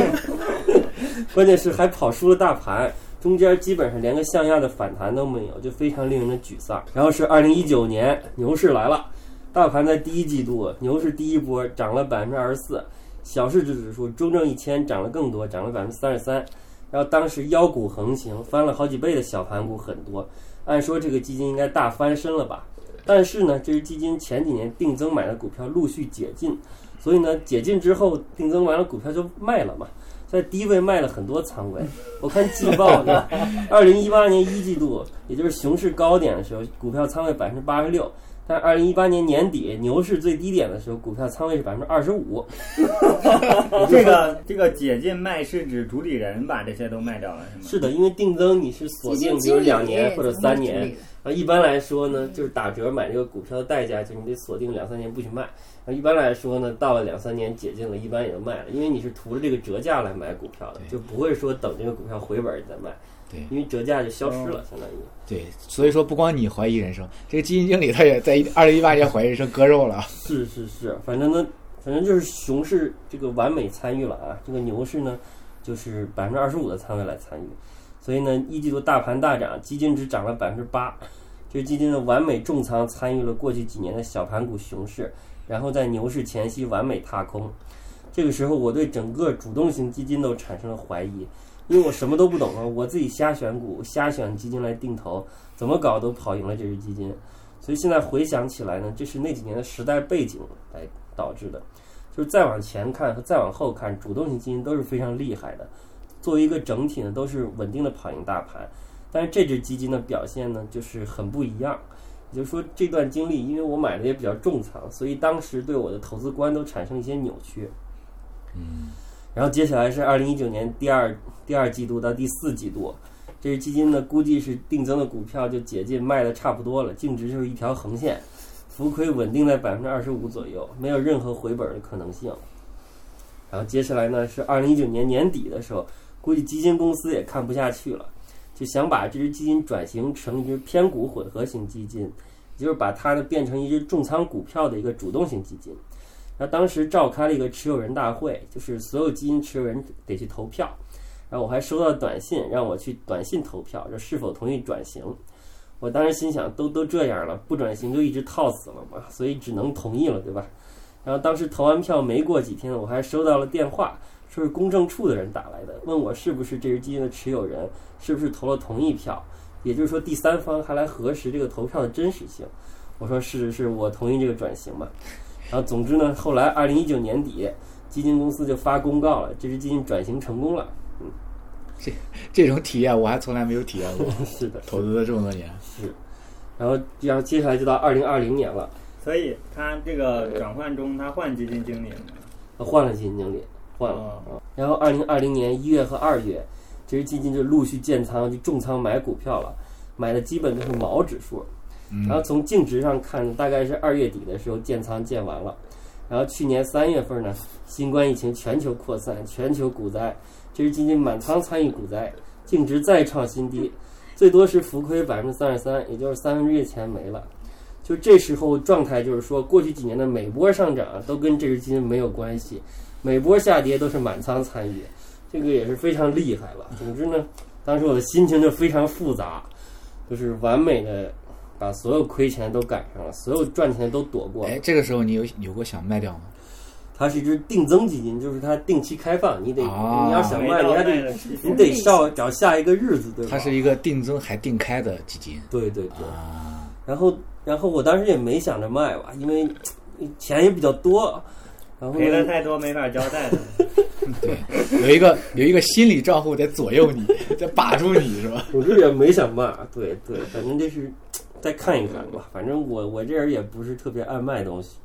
关键是还跑输了大盘，中间基本上连个像样的反弹都没有，就非常令人的沮丧。然后是二零一九年牛市来了，大盘在第一季度牛市第一波涨了百分之二十四，小市值指数中证一千涨了更多，涨了百分之三十三。然后当时妖股横行，翻了好几倍的小盘股很多，按说这个基金应该大翻身了吧？但是呢，这支基金前几年定增买的股票陆续解禁，所以呢，解禁之后定增完了股票就卖了嘛。在低位卖了很多仓位。我看季报呢，二零一八年一季度，也就是熊市高点的时候，股票仓位百分之八十六。但二零一八年年底牛市最低点的时候，股票仓位是百分之二十五。这个这个解禁卖是指主理人把这些都卖掉了是吗？是的，因为定增你是锁定，比如两年或者三年。啊，一般来说呢，就是打折买这个股票的代价，就是你得锁定两三年不许卖。啊，一般来说呢，到了两三年解禁了，一般也就卖了，因为你是图着这个折价来买股票的，就不会说等这个股票回本儿你再卖。对，因为折价就消失了，相当于。对，所以说不光你怀疑人生，这个基金经理他也在 二零一八年怀疑人生割肉了。是是是，反正呢，反正就是熊市这个完美参与了啊，这个牛市呢，就是百分之二十五的仓位来参与，所以呢，一季度大盘大涨，基金只涨了百分之八，这基金的完美重仓参与了过去几年的小盘股熊市，然后在牛市前夕完美踏空。这个时候，我对整个主动型基金都产生了怀疑，因为我什么都不懂啊，我自己瞎选股、瞎选基金来定投，怎么搞都跑赢了这只基金。所以现在回想起来呢，这是那几年的时代背景来导致的。就是再往前看和再往后看，主动型基金都是非常厉害的，作为一个整体呢，都是稳定的跑赢大盘。但是这只基金的表现呢，就是很不一样。也就是说，这段经历，因为我买的也比较重仓，所以当时对我的投资观都产生一些扭曲。嗯，然后接下来是二零一九年第二第二季度到第四季度，这只基金呢估计是定增的股票就解禁卖的差不多了，净值就是一条横线，浮亏稳定在百分之二十五左右，没有任何回本的可能性。然后接下来呢是二零一九年年底的时候，估计基金公司也看不下去了，就想把这只基金转型成一只偏股混合型基金，也就是把它呢变成一只重仓股票的一个主动型基金。那当时召开了一个持有人大会，就是所有基金持有人得去投票。然后我还收到短信，让我去短信投票，说是否同意转型。我当时心想，都都这样了，不转型就一直套死了嘛，所以只能同意了，对吧？然后当时投完票没过几天，我还收到了电话，说是公证处的人打来的，问我是不是这只基金的持有人，是不是投了同意票，也就是说第三方还来核实这个投票的真实性。我说是是，我同意这个转型嘛。然后总之呢，后来二零一九年底，基金公司就发公告了，这只基金转型成功了。嗯这这种体验我还从来没有体验过，是的，投资了这么多年。是。然后然后接下来就到二零二零年了，所以他这个转换中，他换基金经理了换了基金经理，换了。哦啊然后二零二零年一月和二月，这支基金就陆续建仓，就重仓买股票了，买的基本都是毛指数。然后从净值上看，大概是二月底的时候建仓建完了。然后去年三月份呢，新冠疫情全球扩散，全球股灾，这支基金满仓参与股灾，净值再创新低，最多是浮亏百分之三十三，也就是三分之一钱没了。就这时候状态就是说，过去几年的每波上涨，都跟这支基金没有关系，每波下跌都是满仓参与，这个也是非常厉害了。总之呢，当时我的心情就非常复杂，就是完美的把所有亏钱都赶上了，所有赚钱都躲过了哎，。这个时候你有有过想卖掉吗？它是一只定增基金，就是它定期开放，你得、啊你要想卖，你还得你得找找下一个日子，对吧？它是一个定增还定开的基金对对对。啊，然后然后我当时也没想着卖吧，因为钱也比较多，然后赔的，太多没法交代了。对，有一个有一个心理账户在左右你，在把住你是吧？我这也没想卖，对对，反正就是再看一看吧。反正我我这人也不是特别爱卖东西。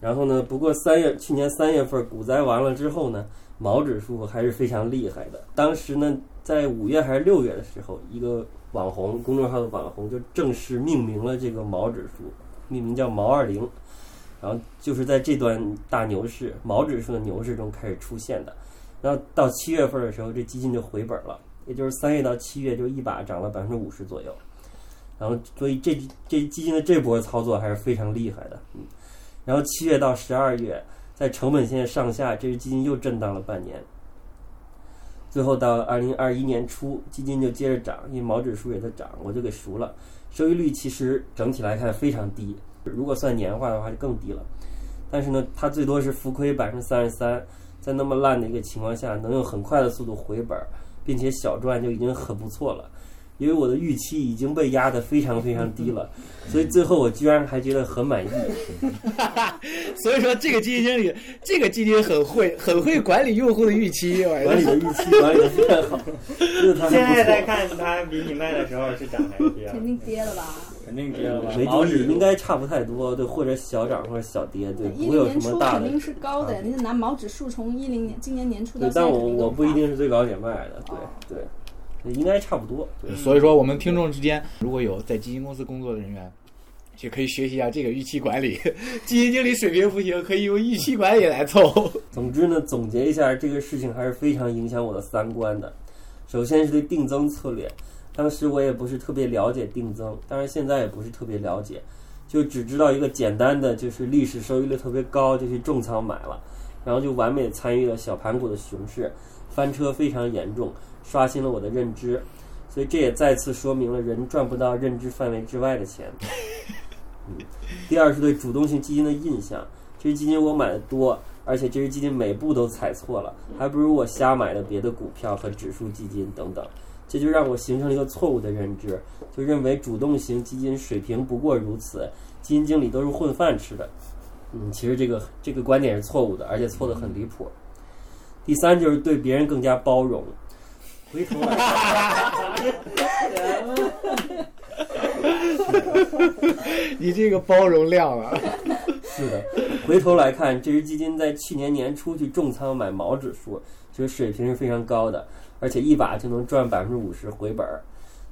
然后呢，不过三月去年三月份股灾完了之后呢，毛指数还是非常厉害的。当时呢，在五月还是六月的时候，一个网红公众号的网红就正式命名了这个毛指数，命名叫毛二零。然后就是在这段大牛市，毛指数的牛市中开始出现的。然后到七月份的时候，这基金就回本了，也就是三月到七月就一把涨了百分之五十左右。然后，所以这这基金的这波操作还是非常厉害的，嗯。然后七月到十二月，在成本线上下，这只基金又震荡了半年。最后到二零二一年初，基金就接着涨，因为毛指数也在涨，我就给赎了。收益率其实整体来看非常低，如果算年化的话就更低了。但是呢，它最多是浮亏百分之三十三，在那么烂的一个情况下，能用很快的速度回本，并且小赚就已经很不错了。因为我的预期已经被压得非常非常低了，所以最后我居然还觉得很满意。所以说这个基金经理，这个基金很会，很会管理用户的预期，管理的预期管理的非常好，现在在。看它比你卖的时候是涨还是跌肯？定跌了吧？肯定跌了吧？没注意，毛指应该差不太多，对，或者小涨或者小跌，对，一不会有零年初什么大的肯定。是高的呀，你是拿毛指数从一零年今年年初到对，现在但我我不一定是最高点卖的，对哦对，对应该差不多。对，所以说，我们听众之间如果有在基金公司工作的人员，就可以学习一下这个预期管理。基金经理水平不行，可以用预期管理来凑。总之呢，总结一下，这个事情还是非常影响我的三观的。首先是对定增策略，当时我也不是特别了解定增，当然现在也不是特别了解，就只知道一个简单的，就是历史收益率特别高，就去重仓买了，然后就完美参与了小盘股的熊市，翻车非常严重，刷新了我的认知。所以这也再次说明了人赚不到认知范围之外的钱。嗯，第二是对主动性基金的印象，这只基金我买的多，而且这只基金每步都踩错了，还不如我瞎买的别的股票和指数基金等等，这就让我形成了一个错误的认知，就认为主动型基金水平不过如此，基金经理都是混饭吃的。嗯，其实这个这个观点是错误的，而且错得很离谱。第三就是对别人更加包容。回头来 你这个包容量啊，是的，回头来看，这只基金在去年年初去重仓买毛指数，其实水平是非常高的，而且一把就能赚百分之五十回本儿。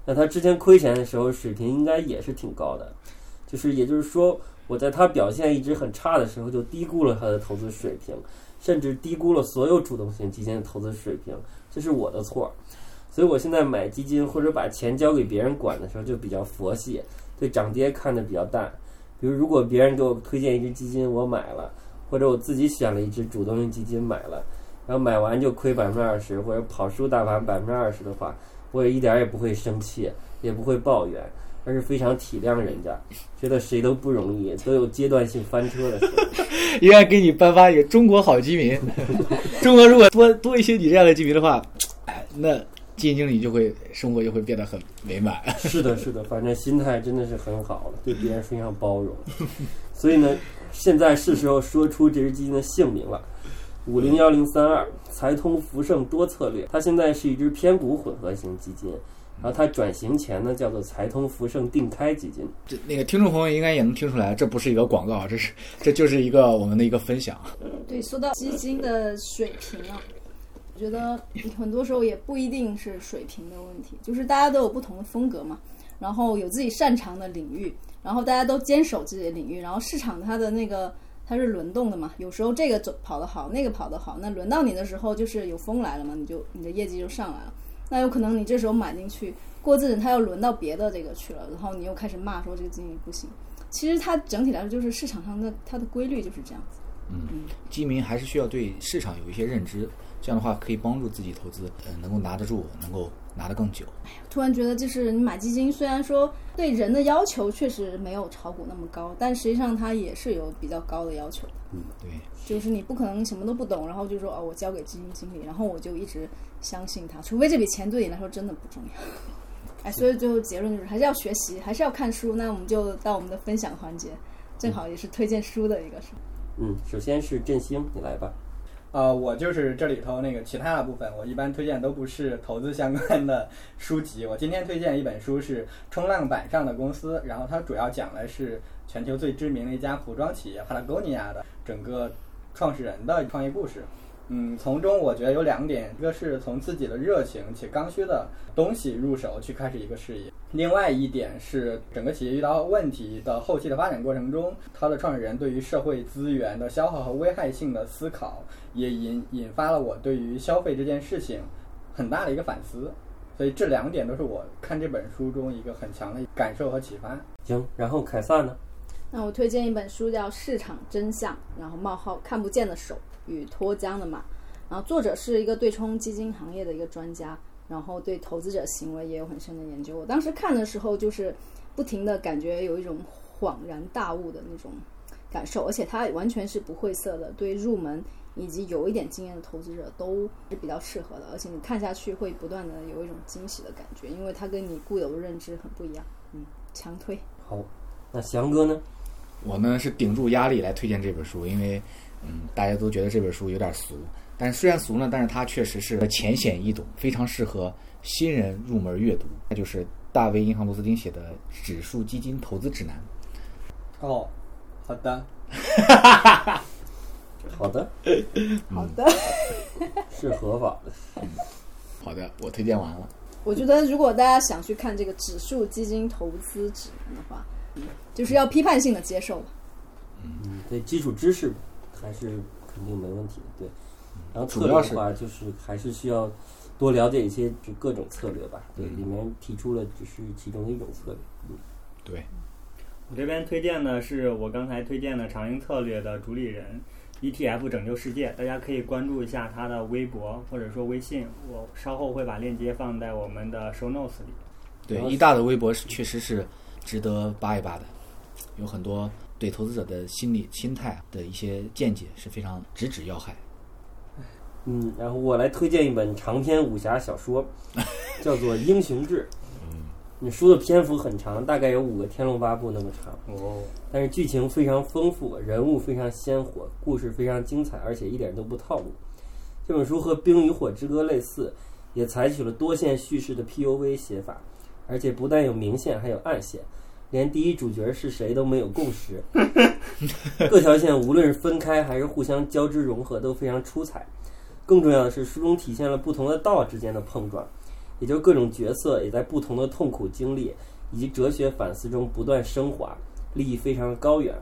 那他之前亏钱的时候，水平应该也是挺高的。就是也就是说，我在他表现一直很差的时候就低估了他的投资水平，甚至低估了所有主动型基金的投资水平，这是我的错。所以我现在买基金或者把钱交给别人管的时候就比较佛系，对涨跌看的比较淡。比如如果别人给我推荐一只基金，我买了，或者我自己选了一只主动型基金买了，然后买完就亏百分之二十或者跑输大盘百分之二十的话，我也一点也不会生气，也不会抱怨。而是非常体谅人家，觉得谁都不容易，都有阶段性翻车的时候。应该给你颁发一个中国好基民。中国如果多多一些你这样的基民的话，哎，那基金经理就会生活就会变得很美满。是的，是的，反正心态真的是很好了，对别人非常包容。所以呢，现在是时候说出这只基金的姓名了：五零幺零三二财通福盛多策略。它现在是一只偏股混合型基金。然后它转型前呢，叫做财通福盛定开基金。这那个听众朋友应该也能听出来，这不是一个广告，这是这就是一个我们的一个分享。对，说到基金的水平啊，我觉得很多时候也不一定是水平的问题，就是大家都有不同的风格嘛，然后有自己擅长的领域，然后大家都坚守自己的领域，然后市场它的那个它是轮动的嘛，有时候这个走跑得好，那个跑得好，那轮到你的时候就是有风来了嘛，你就你的业绩就上来了。那有可能你这时候买进去，过阵子它又轮到别的这个去了，然后你又开始骂说这个经理不行。其实它整体来说就是市场上的它的规律就是这样子。嗯，基民还是需要对市场有一些认知，这样的话可以帮助自己投资，呃，能够拿得住，能够拿得更久。哎呀，突然觉得就是你买基金，虽然说对人的要求确实没有炒股那么高，但实际上它也是有比较高的要求。嗯，对。就是你不可能什么都不懂，然后就说哦，我交给基金经理，然后我就一直相信他，除非这笔钱对你来说真的不重要。哎，所以最后结论就是还是要学习，还是要看书。那我们就到我们的分享环节，正好也是推荐书的一个。嗯，首先是振兴，你来吧。呃，我就是这里头那个其他的部分，我一般推荐都不是投资相关的书籍。我今天推荐一本书是《冲浪板上的公司》，然后它主要讲的是全球最知名的一家服装企业帕拉贡尼亚的整个。创始人的创业故事，嗯，从中我觉得有两点，一个是从自己的热情且刚需的东西入手去开始一个事业，另外一点是整个企业遇到问题的后期的发展过程中，它的创始人对于社会资源的消耗和危害性的思考，也引引发了我对于消费这件事情很大的一个反思，所以这两点都是我看这本书中一个很强的感受和启发。行，然后凯撒呢？那我推荐一本书叫《市场真相》，然后冒号看不见的手与脱缰的马，然后作者是一个对冲基金行业的一个专家，然后对投资者行为也有很深的研究。我当时看的时候，就是不停的感觉有一种恍然大悟的那种感受，而且它完全是不晦涩的，对入门以及有一点经验的投资者都是比较适合的，而且你看下去会不断的有一种惊喜的感觉，因为它跟你固有的认知很不一样。嗯，强推。好，那翔哥呢？我呢是顶住压力来推荐这本书，因为，嗯，大家都觉得这本书有点俗，但是虽然俗呢，但是它确实是浅显易懂，非常适合新人入门阅读。那就是大卫银行罗斯丁写的《指数基金投资指南》。哦，好的，好的，好的，是合法的。好的，我推荐完了。我觉得如果大家想去看这个指数基金投资指南的话。就是要批判性的接受，嗯，对，基础知识还是肯定没问题的，对。然后策略的话，就是还是需要多了解一些就各种策略吧，对，里面提出了只是其中的一种策略，嗯，对。我这边推荐的是我刚才推荐的长盈策略的主理人，ETF 拯救世界，大家可以关注一下他的微博或者说微信，我稍后会把链接放在我们的 show notes 里。对，一大的微博是确实是值得扒一扒的。有很多对投资者的心理心态的一些见解是非常直指要害。嗯，然后我来推荐一本长篇武侠小说，叫做《英雄志》。嗯，你书的篇幅很长，大概有五个《天龙八部》那么长。哦。但是剧情非常丰富，人物非常鲜活，故事非常精彩，而且一点都不套路。这本书和《冰与火之歌》类似，也采取了多线叙事的 POV 写法，而且不但有明线，还有暗线。连第一主角是谁都没有共识，各条线无论是分开还是互相交织融合都非常出彩。更重要的是，书中体现了不同的道之间的碰撞，也就各种角色也在不同的痛苦经历以及哲学反思中不断升华，立意非常的高远。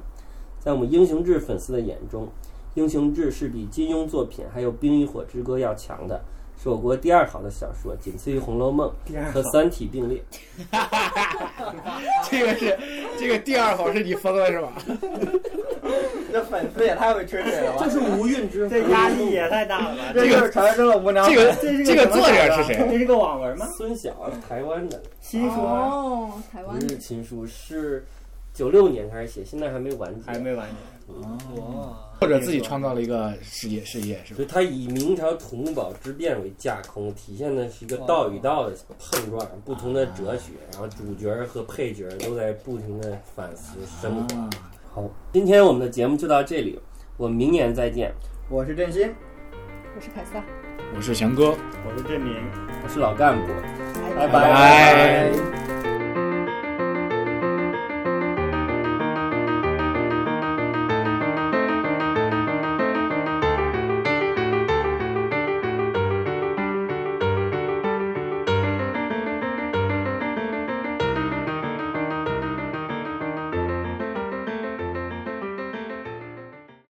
在我们英雄志粉丝的眼中，英雄志是比金庸作品还有《冰与火之歌》要强的，是我国第二好的小说，仅次于《红楼梦》和《三体》并列。这个是这个第二好是你封了是吧？这粉丝也太会吹水了吧！这是无韵之这压力也太大了吧？这就是传说中的无聊这个这个作者是谁？这是个网文吗？孙晓，台湾的，新书？哦，台湾不是亲书，是九六年开始写，现在还没完结。还没完结。哇，或者自己创造了一个世界世界是吧所？以它以明朝土木堡之变为架空，体现的是一个道与道的碰撞，不同的哲学，然后主角和配角都在不停的反思升华。啊好，今天我们的节目就到这里，我们明年再见。我是振兴。我是凯撒，我是翔哥。我是振明。我是老干部。拜拜拜